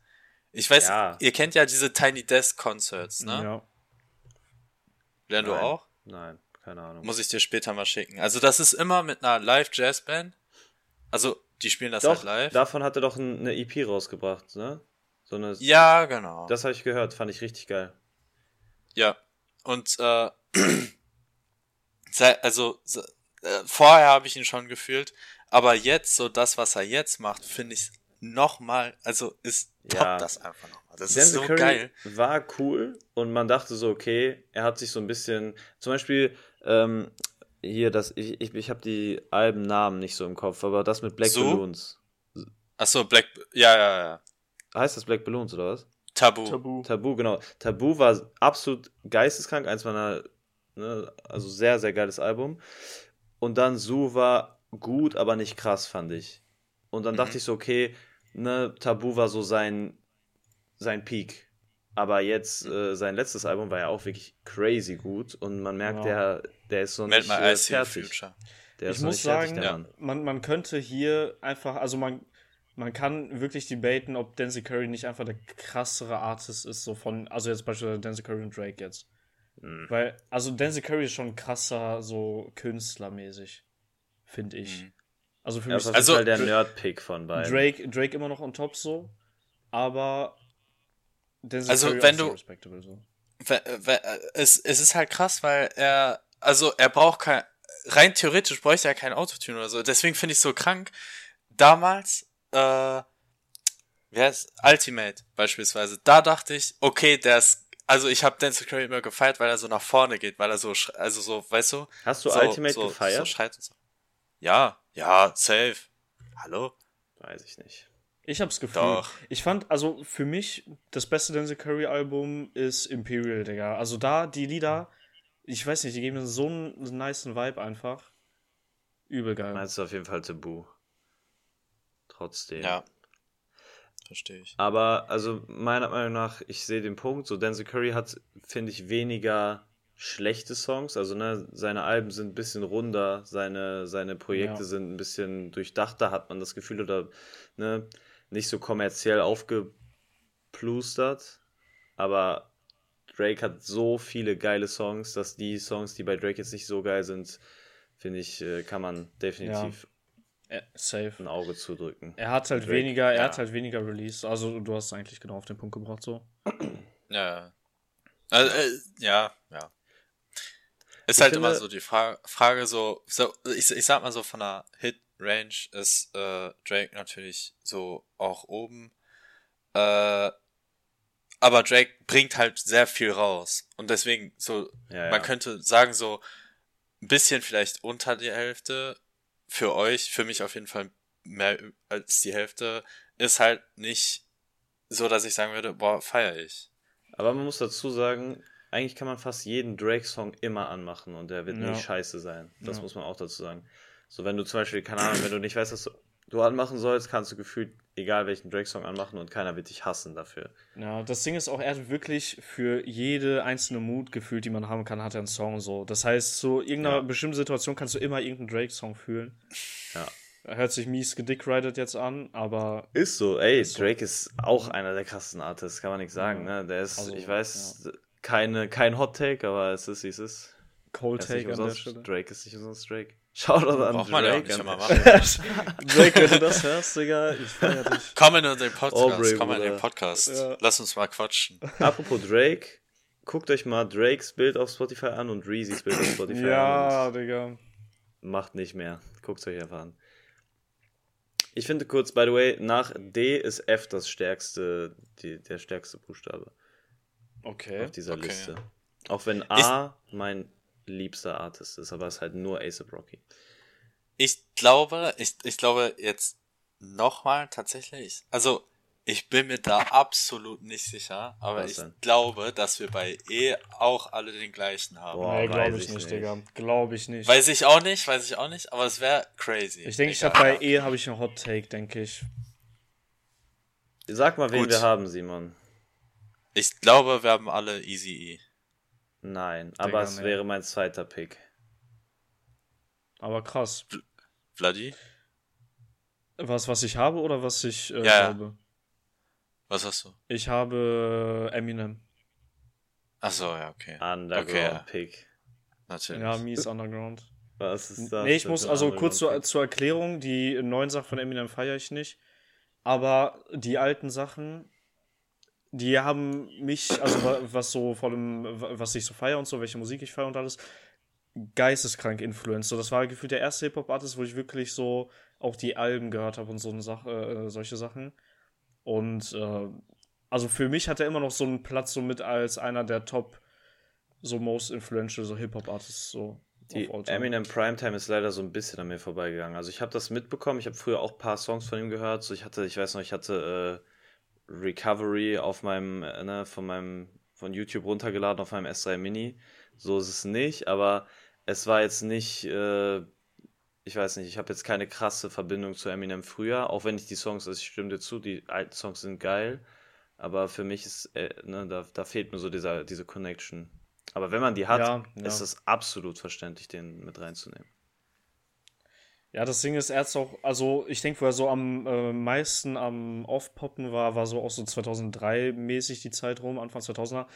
Ich weiß, Ja. ihr kennt ja diese Tiny Desk Concerts, ne? Ja. Du Nein. auch? Nein, keine Ahnung. Muss ich dir später mal schicken. Also das ist immer mit einer Live-Jazz-Band. Also, die spielen das Doch, halt live. davon hat er doch ein- eine EP rausgebracht, ne? So eine, ja, genau. Das habe ich gehört, fand ich richtig geil. Ja. Und äh, also äh, vorher habe ich ihn schon gefühlt, aber jetzt so das, was er jetzt macht, finde ich noch mal, also ist top Ja. das einfach noch mal. Das ist Denzel so Curry geil. war cool und man dachte so, okay, er hat sich so ein bisschen, zum Beispiel ähm, hier, das, ich, ich, ich habe die Albennamen nicht so im Kopf, aber das mit Black So? Balloons. Ach so, Black, ja, ja, ja. Heißt das Black Balloons oder was? Tabu. Tabu. Tabu, genau. Tabu war absolut geisteskrank, eins meiner, ne, also sehr, sehr geiles Album. Und dann Su war gut, aber nicht krass, fand ich. Und dann Mhm. dachte ich so, okay, ne, Tabu war so sein, sein Peak. Aber jetzt, äh, sein letztes Album war ja auch wirklich crazy gut und man merkt, Ja. der, der ist nicht mal äh, fertig. Future. Der ich muss nicht fertig, sagen, der Mann. man, man könnte hier einfach, also man, man kann wirklich debaten, ob Denzel Curry nicht einfach der krassere Artist ist, so von, also jetzt beispielsweise Denzel Curry und Drake jetzt. Mhm. Weil, also Denzel Curry ist schon krasser, so künstlermäßig, finde ich. Mhm. Also für Er mich ist Also, jeden Fall der Nerd-Pick von beiden. Drake, Drake immer noch on top so, aber Denzel Also, Curry wenn du- respectable so. We- Es, es ist halt krass, weil er, also er braucht kein, rein theoretisch bräuchte er kein Autotune oder so. Deswegen finde ich so krank. Damals, äh, wer ist Ultimate beispielsweise? Da dachte ich, okay, der ist, also ich habe Denzel Curry immer gefeiert, weil er so nach vorne geht, weil er so, also so, weißt du? Hast du so, Ultimate so, gefeiert? So schreit und so. Ja, ja, safe. Hallo? Weiß ich nicht. Ich hab's gefühlt. Doch. Ich fand, also für mich, das beste Denzel Curry Album ist Imperial, Digga. Also da, die Lieder, ich weiß nicht, die geben mir so einen niceen Vibe einfach. Übel geil. Meinst du auf jeden Fall Tabu. Trotzdem. Ja. Verstehe ich. Aber, also, meiner Meinung nach, ich sehe den Punkt, so Denzel Curry hat, finde ich, weniger schlechte Songs. Also, ne, seine Alben sind ein bisschen runder, seine, seine Projekte Ja. sind ein bisschen durchdachter, hat man das Gefühl, oder, ne, nicht so kommerziell aufgeplustert. Aber Drake hat so viele geile Songs, dass die Songs, die bei Drake jetzt nicht so geil sind, finde ich, äh, kann man definitiv Äh, safe. ein Auge zudrücken. Er hat halt Drake, weniger, er ja. hat halt weniger Release. Also du hast es eigentlich genau auf den Punkt gebracht so. Ja. Also, äh, ja, ja. Ist Ich halt finde- immer so die Fra Frage so, so ich, ich sag mal so von der Hit-Range ist äh, Drake natürlich so auch oben. Äh, aber Drake bringt halt sehr viel raus. Und deswegen so, Ja, ja. man könnte sagen so ein bisschen vielleicht unter die Hälfte für euch, für mich auf jeden Fall mehr als die Hälfte, ist halt nicht so, dass ich sagen würde, boah, feier ich. Aber man muss dazu sagen, eigentlich kann man fast jeden Drake-Song immer anmachen und der wird Ja. nicht scheiße sein. Das Ja. muss man auch dazu sagen. So, wenn du zum Beispiel, keine Ahnung, wenn du nicht weißt, was du- anmachen sollst, kannst du gefühlt egal welchen Drake-Song anmachen und keiner wird dich hassen dafür. Ja, das Ding ist auch, er hat wirklich für jede einzelne Mut gefühlt, die man haben kann, hat er einen Song so. Das heißt, so irgendeiner Ja. bestimmten Situation kannst du immer irgendeinen Drake-Song fühlen. Ja. Hört sich mies gedickridet jetzt an, aber Ist so, ey, Ist so. Drake ist auch einer der krassesten Artists, kann man nicht sagen, Ja. ne? Der ist, Also, ich weiß, keine, kein Hot Take, aber es ist, wie es ist. Cold ist nicht Take an der Stelle. Drake ist nicht umsonst Drake. Shoutout an Braucht man ja auch Drake. nicht. Drake, wenn du das hörst, Digga, ich feier dich. Komm in den Podcast, Aubrey, komm in den. Podcast. Ja. Lass uns mal quatschen. Apropos Drake, guckt euch mal Drakes Bild auf Spotify an und Reezys Bild auf Spotify Ja, an. Digga. Und macht nicht mehr. Guckt euch einfach an. Ich finde kurz, by the way, nach D ist F das stärkste, die, der stärkste Buchstabe Okay. auf dieser Okay. Liste. Auch wenn A mein liebster Artist ist, aber es ist halt nur ASAP Rocky. Ich glaube, ich, ich glaube jetzt nochmal tatsächlich. Also, ich bin mir da absolut nicht sicher, aber Was ich denn? glaube, dass wir bei E auch alle den gleichen haben. Boah, nee, glaube ich ich nicht. Digga. Glaube ich nicht. Weiß ich auch nicht, weiß ich auch nicht, aber es wäre crazy. ich denke, ich habe bei E habe ich einen Hot Take, denke ich. Sag mal, wen Gut. wir haben, Simon. Ich glaube, wir haben alle Easy E. Nein, aber es nee. wäre mein zweiter Pick. Aber krass. Vladi? Was, was ich habe oder was ich äh, Ja, ja. glaube? Was hast du? Ich habe Eminem. Ach so, ja, okay. Underground Okay, ja. Pick. Natürlich. Ja, mies Underground. Was ist das? nee, ich muss also kurz zur, zur Erklärung, die neuen Sachen von Eminem feiere ich nicht. Aber die alten Sachen, die haben mich, also wa- was so vor allem, wa- was ich so feiere und so, welche Musik ich feiere und alles, geisteskrank influenced. So, das war gefühlt der erste Hip-Hop-Artist, wo ich wirklich so auch die Alben gehört habe und so eine Sache, äh, solche Sachen. Und äh, also für mich hat er immer noch so einen Platz so mit als einer der Top so most influential so Hip-Hop-Artists so. Die. Eminem Primetime ist leider so ein bisschen an mir vorbeigegangen. Also ich habe das mitbekommen, ich habe früher auch ein paar Songs von ihm gehört. So ich hatte, ich weiß noch, ich hatte äh, Recovery auf meinem, äh, ne, von meinem, von YouTube runtergeladen auf meinem S3 Mini. So ist es nicht, aber es war jetzt nicht, äh, ich weiß nicht, ich habe jetzt keine krasse Verbindung zu Eminem früher, auch wenn ich die Songs, also ich stimme dir zu, die alten Songs sind geil, aber für mich ist, äh, ne, da, da fehlt mir so dieser, diese Connection. Aber wenn man die hat, Ja, ja. ist es absolut verständlich, den mit reinzunehmen. Ja, das Ding ist, er hat's auch, also ich denke, wo er so am äh, meisten am Aufpoppen war, war so auch so 2003 mäßig die Zeit rum, Anfang 2000er.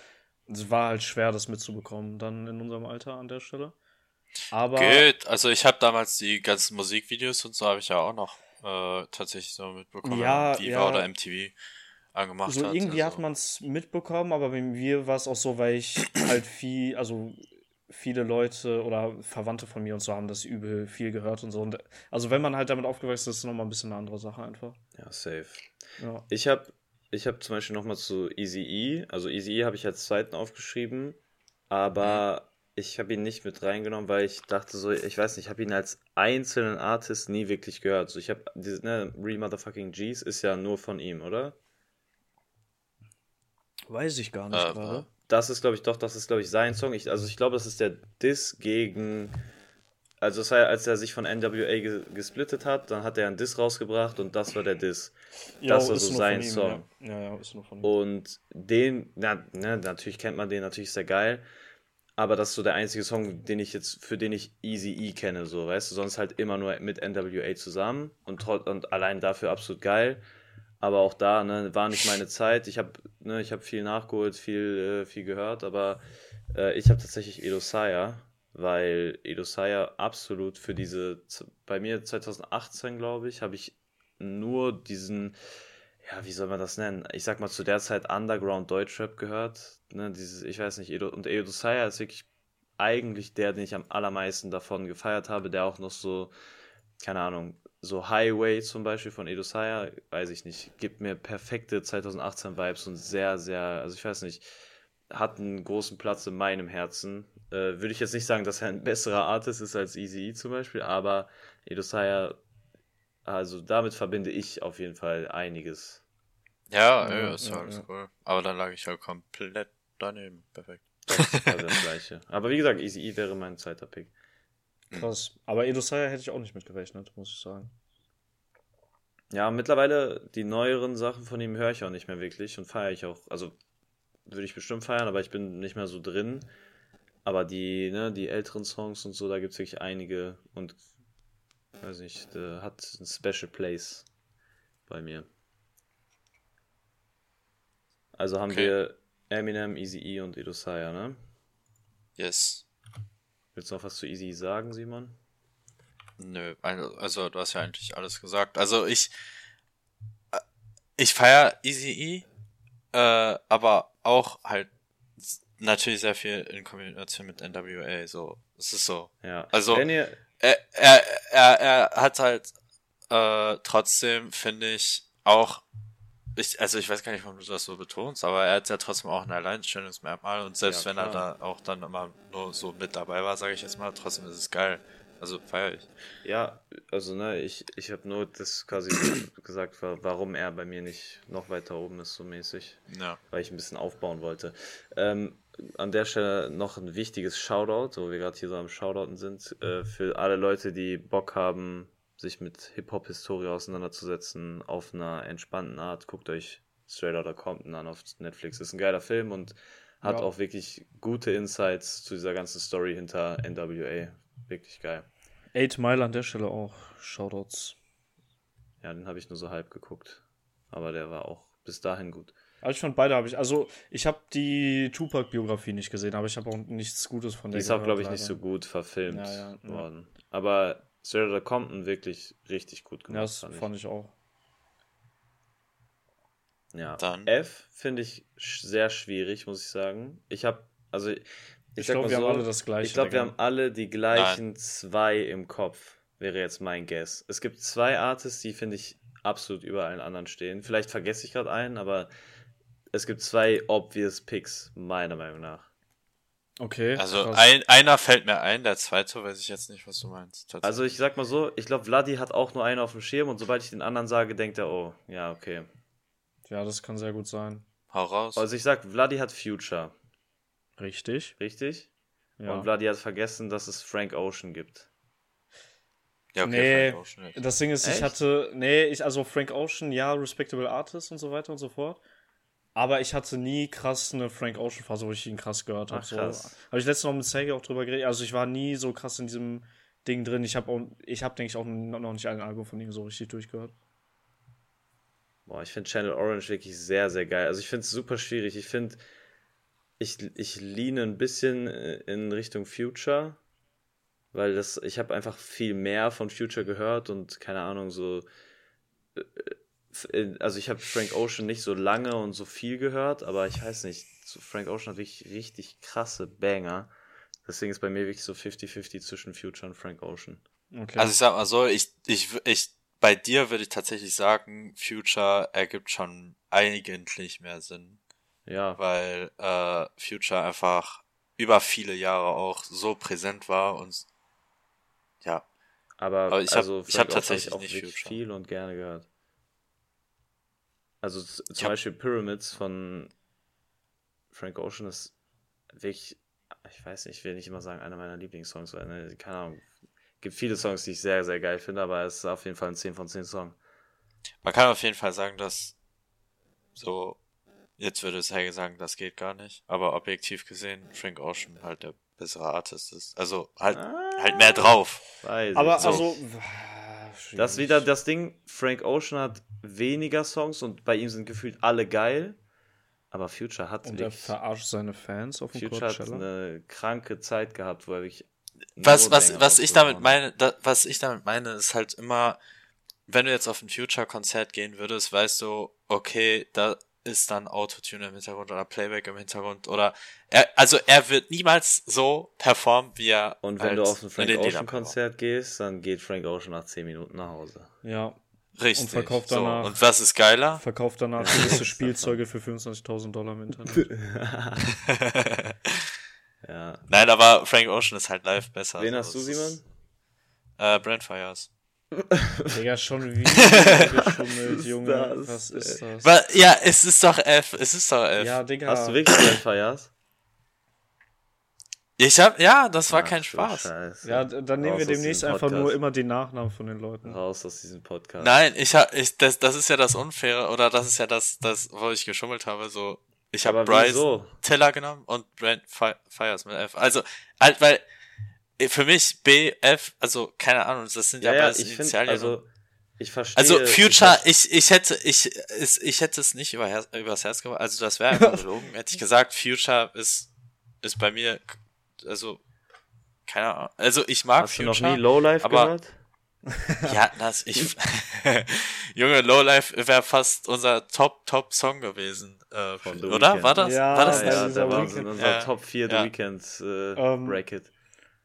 Es war halt schwer, das mitzubekommen, dann in unserem Alter an der Stelle. Aber Geht. Also ich habe damals die ganzen Musikvideos und so habe ich ja auch noch äh, tatsächlich so mitbekommen. Ja, Viva ja. oder MTV angemacht so hat. irgendwie also. hat man es mitbekommen, aber bei mir war es auch so, weil ich halt viel, also viele Leute oder Verwandte von mir und so haben das übel viel gehört und so. Und also wenn man halt damit aufgewachsen ist, ist es nochmal ein bisschen eine andere Sache einfach. Ja, safe. Ja. Ich habe ich hab zum Beispiel nochmal zu Easy E. Also Easy E habe ich als zweiten aufgeschrieben, aber ich habe ihn nicht mit reingenommen, weil ich dachte so, ich weiß nicht, ich habe ihn als einzelnen Artist nie wirklich gehört. So, ich habe diese, ne, Real Motherfucking G's ist ja nur von ihm, oder? Weiß ich gar nicht Äh, gerade. Das ist, glaube ich, doch, das ist, glaube ich, sein Song. Ich, also ich glaube, das ist der Diss gegen. Also es war ja, als er sich von NWA ge gesplittet hat, dann hat er einen Diss rausgebracht und das war der Diss. das war ist so sein ihm, Song. Ja. ja, ja, ist nur von ihm. Und den, na, ne, natürlich kennt man den, natürlich ist er geil. Aber das ist so der einzige Song, den ich jetzt, für den ich Easy E kenne, so, weißt du, sonst halt immer nur mit NWA zusammen und, und allein dafür absolut geil. Aber auch da, ne, war nicht meine Zeit. Ich habe ne, hab viel nachgeholt, viel, äh, viel gehört, aber äh, ich habe tatsächlich Edo Saya, weil Edo Saya absolut für diese, bei mir 2018, glaube ich, habe ich nur diesen, ja, wie soll man das nennen? Ich sag mal, zu der Zeit Underground Deutschrap gehört. Ne, dieses, ich weiß nicht, Edo, und Edo Saya ist wirklich eigentlich der, den ich am allermeisten davon gefeiert habe, der auch noch so, keine Ahnung, so Highway zum Beispiel von Edo Saya, weiß ich nicht, gibt mir perfekte 2018 Vibes und sehr, sehr, also ich weiß nicht, hat einen großen Platz in meinem Herzen. Äh, Würde ich jetzt nicht sagen, dass er ein besserer Artist ist als Easy E zum Beispiel, aber Edo Saya, also damit verbinde ich auf jeden Fall einiges. Ja, Ja, ja, ist ja, alles ja. cool. Aber dann lag ich halt komplett daneben. Perfekt. Das ist quasi das gleiche. Aber wie gesagt, Easy E wäre mein zweiter Pick. Krass. Aber Edosaya hätte ich auch nicht mitgerechnet, muss ich sagen. Ja, mittlerweile die neueren Sachen von ihm höre ich auch nicht mehr wirklich und feiere ich auch. Also würde ich bestimmt feiern, aber ich bin nicht mehr so drin. Aber die, ne, die älteren Songs und so, da gibt es wirklich einige und weiß nicht, der hat ein Special Place bei mir. Also haben Okay. wir Eminem, Easy E und Edosaya, ne? Yes. Willst du noch was zu Easy sagen, Simon? Nö, also, du hast ja eigentlich alles gesagt. Also ich äh, ich feier Easy E, äh, aber auch halt natürlich sehr viel in Kombination mit NWA. So, es ist so. Ja. Also- ihr, Er, er, er, er hat halt äh, trotzdem finde ich auch ich, also ich weiß gar nicht, warum du das so betonst, aber er hat ja trotzdem auch ein Alleinstellungsmerkmal und selbst Ja, wenn er da auch dann immer nur so mit dabei war, sage ich jetzt mal, trotzdem ist es geil. Also feiere ich. Ja, also ne, ich, ich habe nur das quasi gesagt, wa- warum er bei mir nicht noch weiter oben ist, so mäßig, Ja. weil ich ein bisschen aufbauen wollte. Ähm, an der Stelle noch ein wichtiges Shoutout, wo wir gerade hier so am Shoutouten sind, äh, für alle Leute, die Bock haben, sich mit Hip-Hop-Historie auseinanderzusetzen, auf einer entspannten Art. Guckt euch Straight Outta Compton an auf Netflix. Ist ein geiler Film und hat Ja. auch wirklich gute Insights zu dieser ganzen Story hinter NWA. Wirklich geil. Eight Mile an der Stelle auch. Shoutouts. Ja, den habe ich nur so halb geguckt. Aber der war auch bis dahin gut. Also ich fand beide habe ich. Also ich habe die Tupac-Biografie nicht gesehen, aber ich habe auch nichts Gutes von Die der ist auch, glaube ich, nicht leider. so gut verfilmt ja, ja. worden. Aber Outta Compton wirklich richtig gut gemacht. Ja, das fand ich. fand ich auch. Ja. Dann- F finde ich sehr schwierig, muss ich sagen. Ich habe, also ich, Ich glaube, wir so, haben alle das gleiche. Ich glaube, wir haben alle die gleichen zwei im Kopf, wäre jetzt mein Guess. Es gibt zwei Artists, die finde ich absolut über allen anderen stehen. Vielleicht vergesse ich gerade einen, aber es gibt zwei obvious Picks, meiner Meinung nach. Okay. Also ein, einer fällt mir ein, der zweite weiß ich jetzt nicht, was du meinst. Also ich sag mal so, ich glaube, Vladi hat auch nur einen auf dem Schirm und sobald ich den anderen sage, denkt er, oh, ja, okay. Ja, das kann sehr gut sein. Hau raus. Also ich sag, Vladi hat Future, Richtig. richtig? Ja. Und Vladi hat vergessen, dass es Frank Ocean gibt. ja, nee, auch schlecht. Das Ding ist, Echt? ich hatte, nee, ich, also Frank Ocean, ja, Respectable Artist und so weiter und so fort. Aber ich hatte nie krass eine Frank Ocean Phase, wo ich ihn krass gehört habe. So. Habe ich letztens noch mit Sage auch drüber geredet. Also ich war nie so krass in diesem Ding drin. Ich habe auch, ich habe denke ich auch noch nicht ein Album von ihm so richtig durchgehört. Boah, ich finde Channel Orange wirklich sehr, sehr geil. Also ich finde es super schwierig. Ich finde, ich, ich leane ein bisschen äh, in Richtung Future, weil das, ich habe einfach viel mehr von Future gehört und keine Ahnung, so. Äh, Also ich habe Frank Ocean nicht so lange und so viel gehört, aber ich weiß nicht, so Frank Ocean hat wirklich richtig krasse Banger. Deswegen ist bei mir wirklich so 50-50 zwischen Future und Frank Ocean. Okay. Also ich sag mal so, ich, ich, ich, bei dir würde ich tatsächlich sagen, Future ergibt schon eigentlich mehr Sinn, Ja, weil äh, Future einfach über viele Jahre auch so präsent war und ja, Aber, Aber ich hab- also ich hab Ocean tatsächlich auch nicht viel und gerne gehört. Also zum hab- Beispiel Pyramids von Frank Ocean ist wirklich, ich weiß nicht, ich will nicht immer sagen, einer meiner Lieblingssongs, weil, ne, keine Ahnung, gibt viele Songs, die ich sehr, sehr geil finde, aber es ist auf jeden Fall ein 10 von 10 Song. man kann auf jeden Fall sagen, dass so, jetzt würde Serge sagen, das geht gar nicht, aber objektiv gesehen Frank Ocean halt der bessere Artist ist. Also halt, halt mehr drauf. Weiß aber ich nicht. Also. Das ist wieder das Ding, Frank Ocean hat weniger Songs und bei ihm sind gefühlt alle geil, aber Future hat Und er wirklich, verarscht seine Fans auf dem Future hat Coachella. eine kranke Zeit gehabt, wo er wirklich was, was, was ich damit hat. meine, da, was ich damit meine, ist halt immer, wenn du jetzt auf ein Future-Konzert gehen würdest, weißt du, okay, da ist dann Autotune im Hintergrund oder Playback im Hintergrund oder er, also er wird niemals so performen, wie er Und wenn du als auf ein in Frank den Ocean Konzert gehst, dann geht Frank Ocean nach 10 Minuten nach Hause. Ja. Richtig. Und verkauft so. danach- Und was ist geiler? Verkauft danach gewisse Spielzeuge für 25.000 Dollar im Internet. Ja. Nein, aber Frank Ocean ist halt live besser. Wen so. hast du, Simon? Äh, Brand Fires. Digga, schon wieder geschummelt, Junge. das, Was ist das? Wa- Ja, es ist doch F, es ist doch F. Ja, Digga. Hast du wirklich Brand Fires? Ich hab, ja, das war Ach, kein Spaß. Scheiße. Ja, dann nehmen Raus wir demnächst einfach nur immer den Nachnamen von den Leuten. Raus aus diesem Podcast. Nein, ich hab, ich, das, das ist ja das Unfaire, oder das ist ja das, das, wo ich geschummelt habe, so. Ich habe Bryce wieso? Teller genommen und Brent Fi- Fires mit F. Also, halt, weil, für mich B, F, also, keine Ahnung, das sind ja, Ja, beides ich Initialien. also, ich verstehe. also, ich Future, ich, ich hätte, ich, es, ich hätte es nicht über Herz, übers Herz gebracht, also, das wäre einfach gelogen. Hätte ich gesagt, Future ist, ist bei mir, also, keine Ahnung, also, ich mag Hast du Future. noch nie Lowlife aber- gehört? Ja, das, ich, Junge, Lowlife wäre fast unser Top, Top Song gewesen, äh, Von The oder? Weeknd. War das? Ja, war das Ja, der war Weekend. in unserer Ja. Top 4 The Ja. Weekends äh, Ähm, Bracket.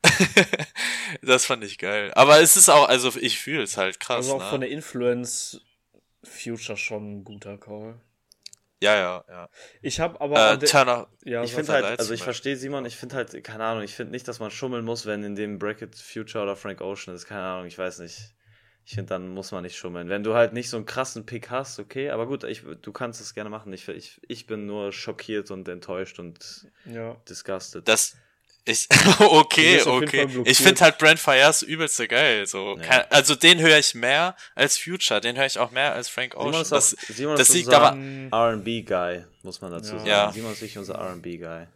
das fand ich geil. Aber es ist auch, also ich fühle es halt krass. Also auch ne? von der Influence Future schon ein guter Call. ja, ja, ja. Ich habe aber. Äh, Turner, ja, Ich finde halt, also ich verstehe Simon, ich finde halt, keine Ahnung, ich finde nicht, dass man schummeln muss, wenn in dem Bracket Future oder Frank Ocean ist. Keine Ahnung, ich weiß nicht. Ich finde, dann muss man nicht schummeln. Wenn du halt nicht so einen krassen Pick hast, okay, aber gut, ich, du kannst es gerne machen. Ich, ich, ich bin nur schockiert und enttäuscht und ja. disgusted. das, ich, okay, okay. Ich finde halt Brand Fires übelste geil, so. Ja. Also den höre ich mehr als Future, den höre ich auch mehr als Frank Simon Ocean. auch, Das, Simon das ist liegt unser aber- R&B-Guy, muss man dazu Ja. sagen. Ja. Simon ist wirklich unser R&B-Guy.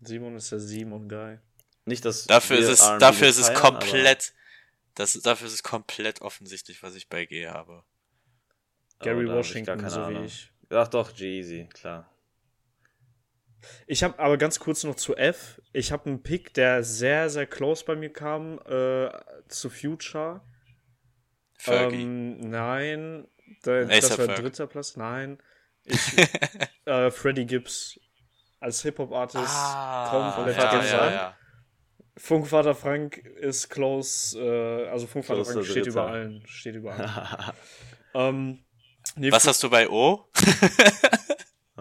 Simon ist der Simon-Guy. Nicht, dass dafür wir ist es, dafür ist es komplett, das, dafür ist es komplett offensichtlich, was ich bei G habe. Gary Oh, hab Washington, gar keine so wie Ahnung. ich. Ach doch, G-Easy, klar. Ich habe aber ganz kurz noch zu F. Ich habe einen Pick, der sehr, sehr close bei mir kam, äh, zu Future. Fergie. Ähm, nein, da, das war Ferg. dritter Platz. Nein, ich, äh, Freddie Gibbs als Hip-Hop-Artist komplett ja, gesagt. ja, ja. Funkvater Frank ist close, äh, also Funkvater Closer Frank steht über allen, steht über allen. ähm, nee, Was hast du bei O?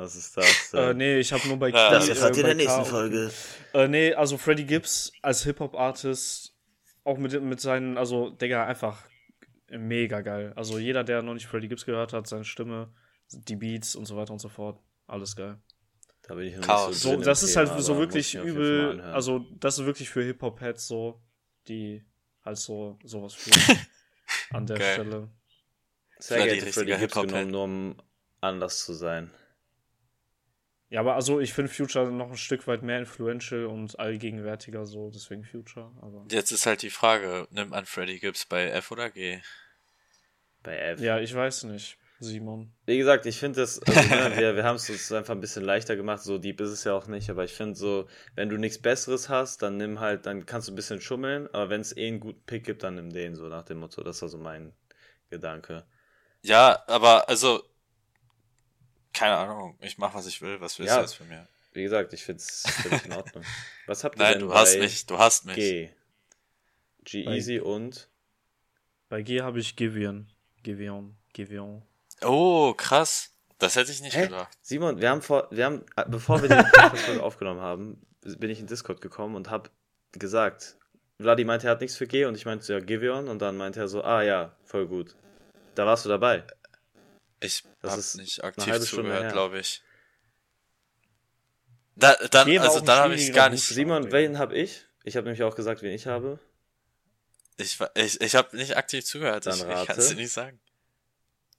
Was ist das? äh, denn? nee, ich habe nur bei. Key, Das erfahrt äh, ihr in der nächsten K und- Folge. Äh, nee, also Freddie Gibbs als Hip-Hop-Artist, auch mit, mit seinen, also, Digga, einfach mega geil. Also jeder, der noch nicht Freddie Gibbs gehört hat, seine Stimme, die Beats und so weiter und so fort, alles geil. Da bin ich noch Chaos. So, das ist Thema, halt so wirklich übel, also das ist wirklich für Hip-Hop-Heads so, die halt so sowas fühlen an der Geil. Stelle. Sehr gerne Freddie Gibbs genommen, nur um anders zu sein. Ja, aber also ich finde Future noch ein Stück weit mehr influential und allgegenwärtiger so, deswegen Future, aber Jetzt ist halt die Frage, nimmt man Freddie Gibbs bei F oder G? Bei F. ja, ich weiß nicht, Simon. Wie gesagt, ich finde das, also, ne, wir, wir haben es uns einfach ein bisschen leichter gemacht, so deep ist es ja auch nicht, aber ich finde so, wenn du nichts Besseres hast, dann nimm halt, dann kannst du ein bisschen schummeln, aber wenn es eh einen guten Pick gibt, dann nimm den, so nach dem Motto, das war so mein Gedanke. Ja, aber also, keine Ahnung, ich mach, was ich will, was willst Ja. du jetzt von mir? Wie gesagt, ich finde es völlig in Ordnung. Was habt ihr Nein, denn du bei hast mich, du hast mich. G? G-Easy und Bei G habe ich Givian. Givian. Givian. Oh, krass. Das hätte ich nicht Hä? gedacht. Simon, wir haben vor, wir haben, äh, bevor wir den Podcast aufgenommen haben, bin ich in Discord gekommen und habe gesagt, Vladi meinte, er hat nichts für G und ich meinte so, ja, Giveon und dann meinte er so, ah ja, voll gut. Da warst du dabei. Ich habe nicht aktiv zugehört, glaube ich. Da, dann, war also dann habe ich gar nicht. Simon, wen habe ich? Ich habe nämlich auch gesagt, wen ich habe. Ich, ich, ich habe nicht aktiv zugehört. Dann ich ich rate. kann es dir nicht sagen.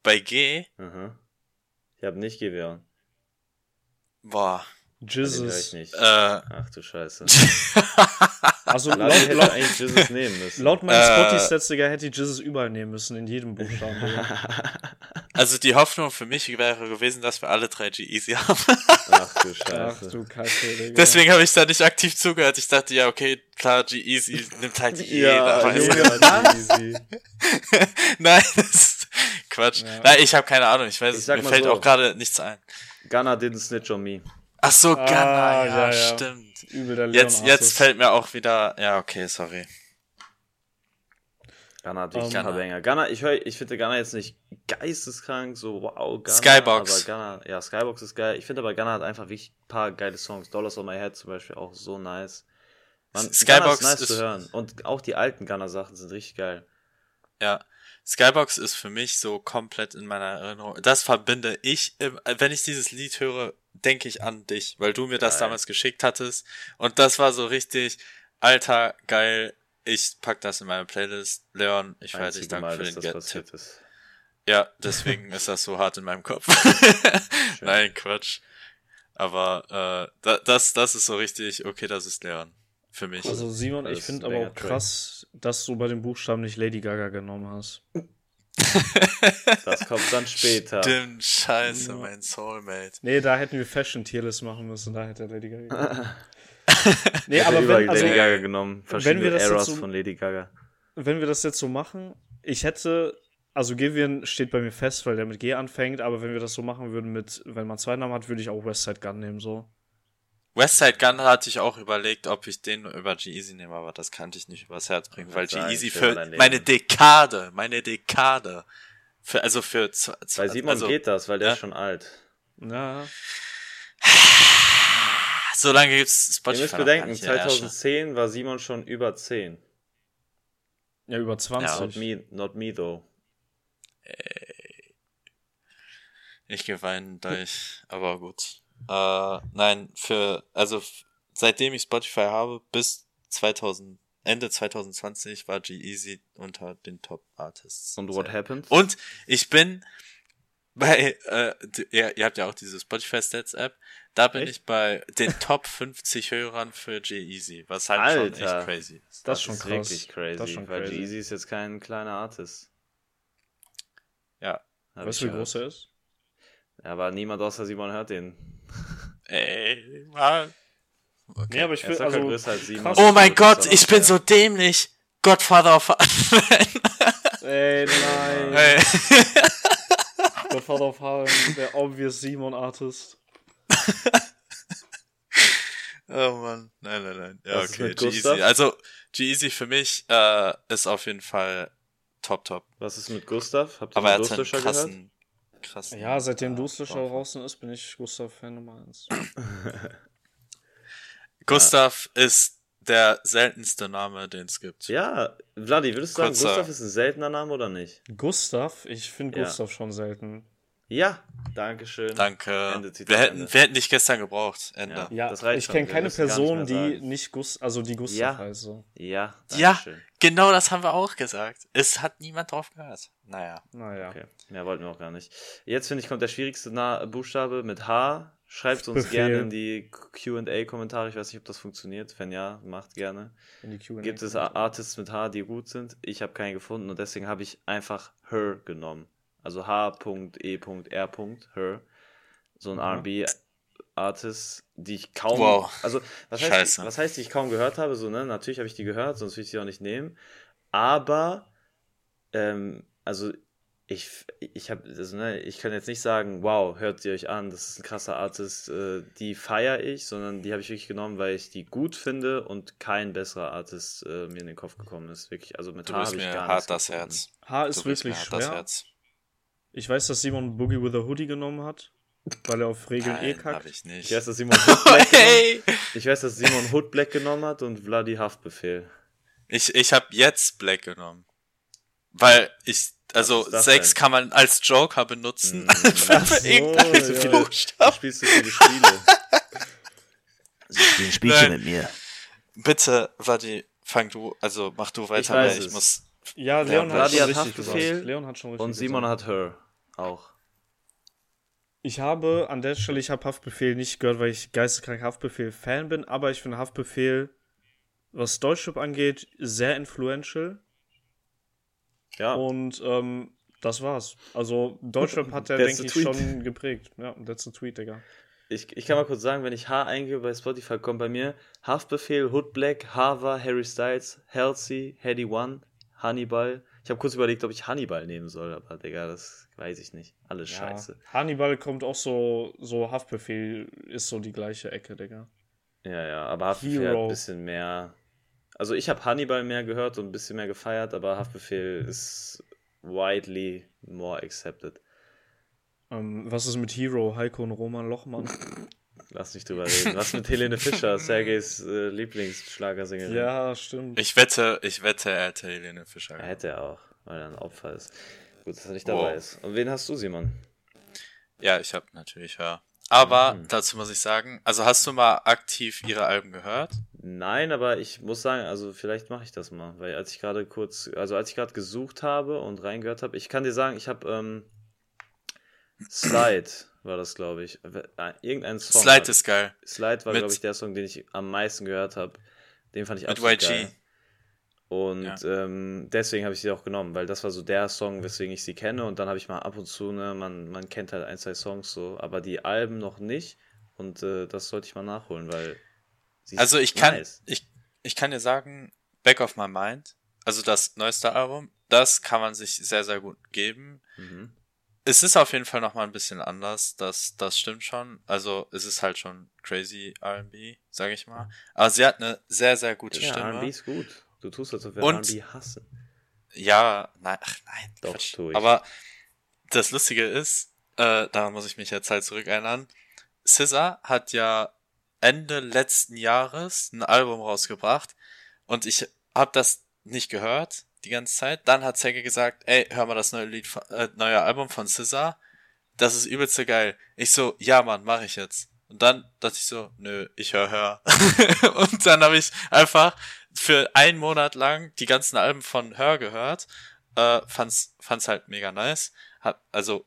Bei G, Aha. Ich habe nicht Giveon. boah. Jesus. Äh, Ach du Scheiße. Also laut, hätte laut, eigentlich Jesus nehmen müssen. laut meinen Äh. Digga, hätte ich Jesus überall nehmen müssen, in jedem Buchstaben. Also die Hoffnung für mich wäre gewesen, dass wir alle drei G-Easy haben. Ach du Ach Scheiße. du Kacke, Digga. Deswegen habe ich da nicht aktiv zugehört. Ich dachte, ja, okay, klar, G-Easy nimmt halt jeder. ja, weißt du? Junge. Nein, das ist Quatsch. Ja. Nein, ich habe keine Ahnung. Ich weiß, Ich mir fällt so. auch gerade nichts ein. Gunna didn't snitch on me. Ach so, Ah, Gunner, ja, ja, ja. stimmt. Übel der Leon Jetzt, jetzt fällt mir auch wieder, ja, okay, sorry. Gunna hat wirklich ein paar Banger. Gunna, ich höre, ich finde Gunna jetzt nicht geisteskrank, so wow, Gunna. Skybox. Aber Gunna, ja, Skybox ist geil. Ich finde aber Gunna hat einfach wirklich ein paar geile Songs. Dollars on My Head zum Beispiel auch so nice. Man, Skybox ist nice ist- zu hören. Und auch die alten Gunna-Sachen sind richtig geil. Ja. Skybox ist für mich so komplett in meiner Erinnerung. Das verbinde ich, im- wenn ich dieses Lied höre, denke ich an dich, weil du mir das Geil. damals geschickt hattest. Und das war so richtig, alter, geil. Ich pack das in meine Playlist. Leon, ich weiß nicht, danke Mal, für den das Get-Tipp. passiert ist. Ja, deswegen ist das so hart in meinem Kopf. Nein, Quatsch. Aber äh, da, das, das ist so richtig, okay, das ist Leon. Für mich. Also Simon, Das ich finde aber auch krass, dass du bei den Buchstaben nicht Lady Gaga genommen hast. Das kommt dann später. Stimmt, scheiße, Ja. mein Soulmate. Nee, da hätten wir Fashion Tierlist machen müssen, da hätte Lady Gaga. nee, aber wenn, also, Lady Gaga genommen. Verschiedene wir das jetzt Eras so- von Lady Gaga. wenn wir das jetzt so machen, ich hätte, also Givian steht bei mir fest, weil der mit G anfängt, aber wenn wir das so machen würden mit, wenn man zwei Namen hat, würde ich auch Westside Gun nehmen, so. Westside Gun hatte ich auch überlegt, ob ich den über G-Easy nehme, aber das kannte ich nicht übers Herz bringen, weil G-Easy für meine Dekade, meine Dekade, für, also für, Bei Simon also, geht das, weil der ja. ist schon alt. Ja, so lange gibt's Spotify Ihr müsst bedenken, nicht, ihr Ärsche. 2010 war Simon schon über 10. ja über 20. Not me, not me though. Ich geweine durch, aber gut. Äh, nein, für, also seitdem ich Spotify habe, bis 2000, Ende 2020 war G-Easy unter den Top Artists. Und what happened? Und ich bin bei, äh, ihr, ihr habt ja auch diese Spotify Stats App, da bin Echt? ich bei den Top 50 Hörern für G-Easy, was halt Alter. schon echt crazy ist. Das ist schon ist krass. wirklich crazy, Das ist schon weil crazy. Jeezy ist jetzt kein kleiner Artist. Ja. Weißt du, wie groß er ist? Aber niemand außer Simon hört den. Ey, Mann. Nee, aber ich Er will, also, größer als Simon. krass. Oh mein Gott, ich bin so dämlich. Godfather of ey, nein. Ey. Godfather of Harlem, der obvious Simon Artist. Oh Mann. Nein, nein, nein. Ja, Was okay. G-Easy. Also, G-Easy für mich äh, ist auf jeden Fall top, top. Was ist mit Gustav? Habt ihr Aber er den hat einen Durstlöscher gehört? Krassen. Ja, seitdem Dorf. draußen ist, bin ich Gustav-Fan Nummer 1. Gustav ist der seltenste Name, den es gibt. Ja, Vladi, würdest du sagen, Kurzer- Gustav ist ein seltener Name oder nicht? Gustav? Ich finde Ja. Gustav schon selten. Ja. Danke. Ende Zitat, Wir hätten, wir hätten dich gestern gebraucht. Ende. Ja. Ja, Das reicht ich kenne keine nicht Person, die sagen. nicht Gus, also die Gustav Ja. heißt so. Ja, Ja. Dankeschön. Genau das haben wir auch gesagt. Es hat niemand drauf gehört. Naja. Naja. Okay, mehr wollten wir auch gar nicht. Jetzt finde ich, kommt der schwierigste Na Buchstabe mit H. Schreibt uns Befehl. gerne in die QA-Kommentare. Ich weiß nicht, ob das funktioniert. Wenn ja, macht gerne. In die Q&A. Gibt es Artists mit H, die gut sind? Ich habe keinen gefunden und deswegen habe ich einfach Her genommen. Also H.E.R. Her. So ein Mhm. RB-Artist, die ich kaum. Wow. Also, was heißt, Scheiße. was heißt, die ich kaum gehört habe? So, ne? Natürlich habe ich die gehört, sonst würde ich sie auch nicht nehmen. Aber, ähm, also, ich, ich habe, also, ne, ich kann jetzt nicht sagen, wow, hört sie euch an, das ist ein krasser Artist, äh, die feiere ich, sondern die habe ich wirklich genommen, weil ich die gut finde und kein besserer Artist äh, mir in den Kopf gekommen ist. Wirklich, also mit Du H bist habe ich mir gar hart das gefunden. Herz. H Du ist wirklich hart das schwer. Herz. Ich weiß, dass Simon Boogie with a Hoodie genommen hat, weil er auf Regeln eh Nein, kackt. hab ich nicht. Ich weiß, dass Simon Hood Black genommen, hey! ich weiß, dass Simon Hood Black genommen hat und Vladi Haftbefehl. Ich, ich habe jetzt Black genommen. Weil ich, also denn? kann man als Joker benutzen. Mm. für Ach so, irgendeinen ja. Du Buchstaben. spielst so viele Spiele. Sie spielen Spielchen Nein. mit mir. Bitte, Wadi, fang du, also mach du weiter, ich es. muss. Ja, Ja, Leon hat Vladi schon hat richtig Haftbefehl gesagt. Leon hat schon richtig Und Simon gesagt. hat Her. Auch. Ich habe an der Stelle, ich habe Haftbefehl nicht gehört, weil ich geisteskrank Haftbefehl-Fan bin, aber ich finde Haftbefehl, was Deutschrap angeht, sehr influential. Ja. Und ähm, das war's. Also Deutschrap hat er, denke ich, tweet. schon geprägt. Ja, a tweet, Digga. Ich, ich kann mal kurz sagen, wenn ich H eingebe bei Spotify, kommt bei mir Haftbefehl, Hood Black, Hava, Harry Styles, Halsey, Heady One, Hannibal. Ich habe kurz überlegt, ob ich Hannibal nehmen soll, aber Digga, das weiß ich nicht. Alles Ja. scheiße. Hannibal kommt auch so, so Haftbefehl ist so die gleiche Ecke, Digga. Ja, ja, aber Haftbefehl hat Hero. ein bisschen mehr. Also ich habe Hannibal mehr gehört und ein bisschen mehr gefeiert, aber Haftbefehl ist widely more accepted. Ähm, was ist mit Hero, Heiko und Roman Lochmann? Lass nicht drüber reden. Was mit Helene Fischer, Sergejs äh, Lieblingsschlagersängerin? ja, stimmt. Ich wette, ich wette, er hätte Helene Fischer. Er hätte er auch, weil er ein Opfer ist. Gut, dass er nicht Wow. dabei ist. Und wen hast du, Simon? Ja, ich habe natürlich, ja. Aber Mhm. dazu muss ich sagen, also hast du mal aktiv ihre Alben gehört? Nein, aber ich muss sagen, also vielleicht mache ich das mal, weil als ich gerade kurz, also als ich gerade gesucht habe und reingehört habe, ich kann dir sagen, ich habe ähm, Slide war das, glaube ich, äh, irgendein Song. Slide ist geil. Slide war, glaube ich, der Song, den ich am meisten gehört habe. Den fand ich Mit absolut YG. geil. Und Ja. ähm, deswegen habe ich sie auch genommen, weil das war so der Song, weswegen ich sie kenne. Und dann habe ich mal ab und zu, ne, man, man kennt halt ein, zwei Songs so, aber die Alben noch nicht. Und äh, das sollte ich mal nachholen, weil sie Also ich kann, nice. ich, ich kann dir sagen, Back of My Mind, also das neueste Album, das kann man sich sehr, sehr gut geben. Mhm. Es ist auf jeden Fall nochmal ein bisschen anders, das, das stimmt schon. Also es ist halt schon crazy R&B, sage ich mal. Aber sie hat eine sehr, sehr gute Ja, Stimme. R&B ist gut. Du tust, als ob wir Und- R&B hassen. Ja, nein, ach nein, Doch, Quatsch. tu ich. Aber das Lustige ist, äh, daran muss ich mich jetzt halt zurückerinnern. SZA hat ja Ende letzten Jahres ein Album rausgebracht und ich habe das nicht gehört die ganze Zeit. Dann hat Zecke gesagt, ey, hör mal das neue Lied, von- äh, neue Album von SZA. Das ist übelst geil. Ich so, ja Mann, mach ich jetzt. Und dann dachte ich so, nö, ich hör, hör. und dann habe ich einfach für einen Monat lang die ganzen Alben von Hör gehört. Äh, fand's, fand's halt mega nice. Hab, also,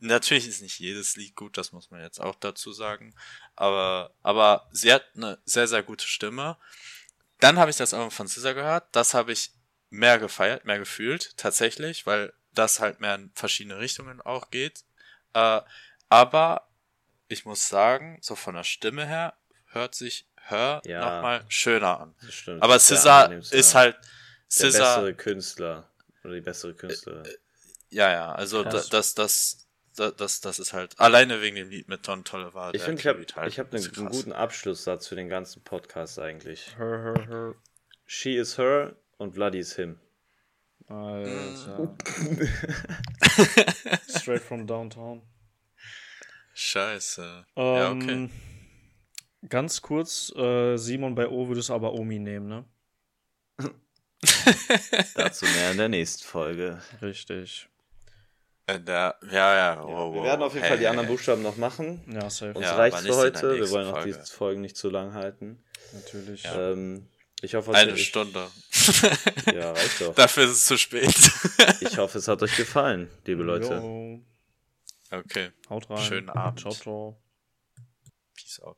natürlich ist nicht jedes Lied gut, das muss man jetzt auch dazu sagen. Aber, aber sie hat eine sehr, sehr gute Stimme. Dann habe ich das Album von SZA gehört. Das habe ich mehr gefeiert, mehr gefühlt, tatsächlich, weil das halt mehr in verschiedene Richtungen auch geht. Äh, aber ich muss sagen, so von der Stimme her hört sich Hör Ja. nochmal schöner an. Stimmt. Aber Das ist der halt der SZA, bessere Künstler. Oder die bessere Künstlerin. ja, ja, also das, das, das, das, das ist halt alleine wegen dem Lied mit Don Tolle war. ich der finde, ich habe halt ich hab einen, so einen krass. guten Abschlusssatz für den ganzen Podcast eigentlich. Her, her, her. She is her und Vladi is him. Alter. Straight from downtown. Scheiße. ja, okay. Ähm, Ganz kurz, äh, Simon bei O würdest aber Omi nehmen, ne? Dazu mehr in der nächsten Folge. Richtig. Äh, Der, ja, ja, wow, wir werden auf jeden hey, Fall die hey, anderen hey. Buchstaben noch machen. Ja, safe. Uns Ja, reicht für heute. Wir wollen auch Folge. die Folgen nicht zu lang halten. Natürlich. Ähm, ich hoffe, Eine ich, Stunde. Ja, reicht doch. Dafür ist es zu spät. Ich hoffe, es hat euch gefallen, liebe Leute. Jo. okay. Haut rein. Schönen Abend. Ciao, ciao. Peace out.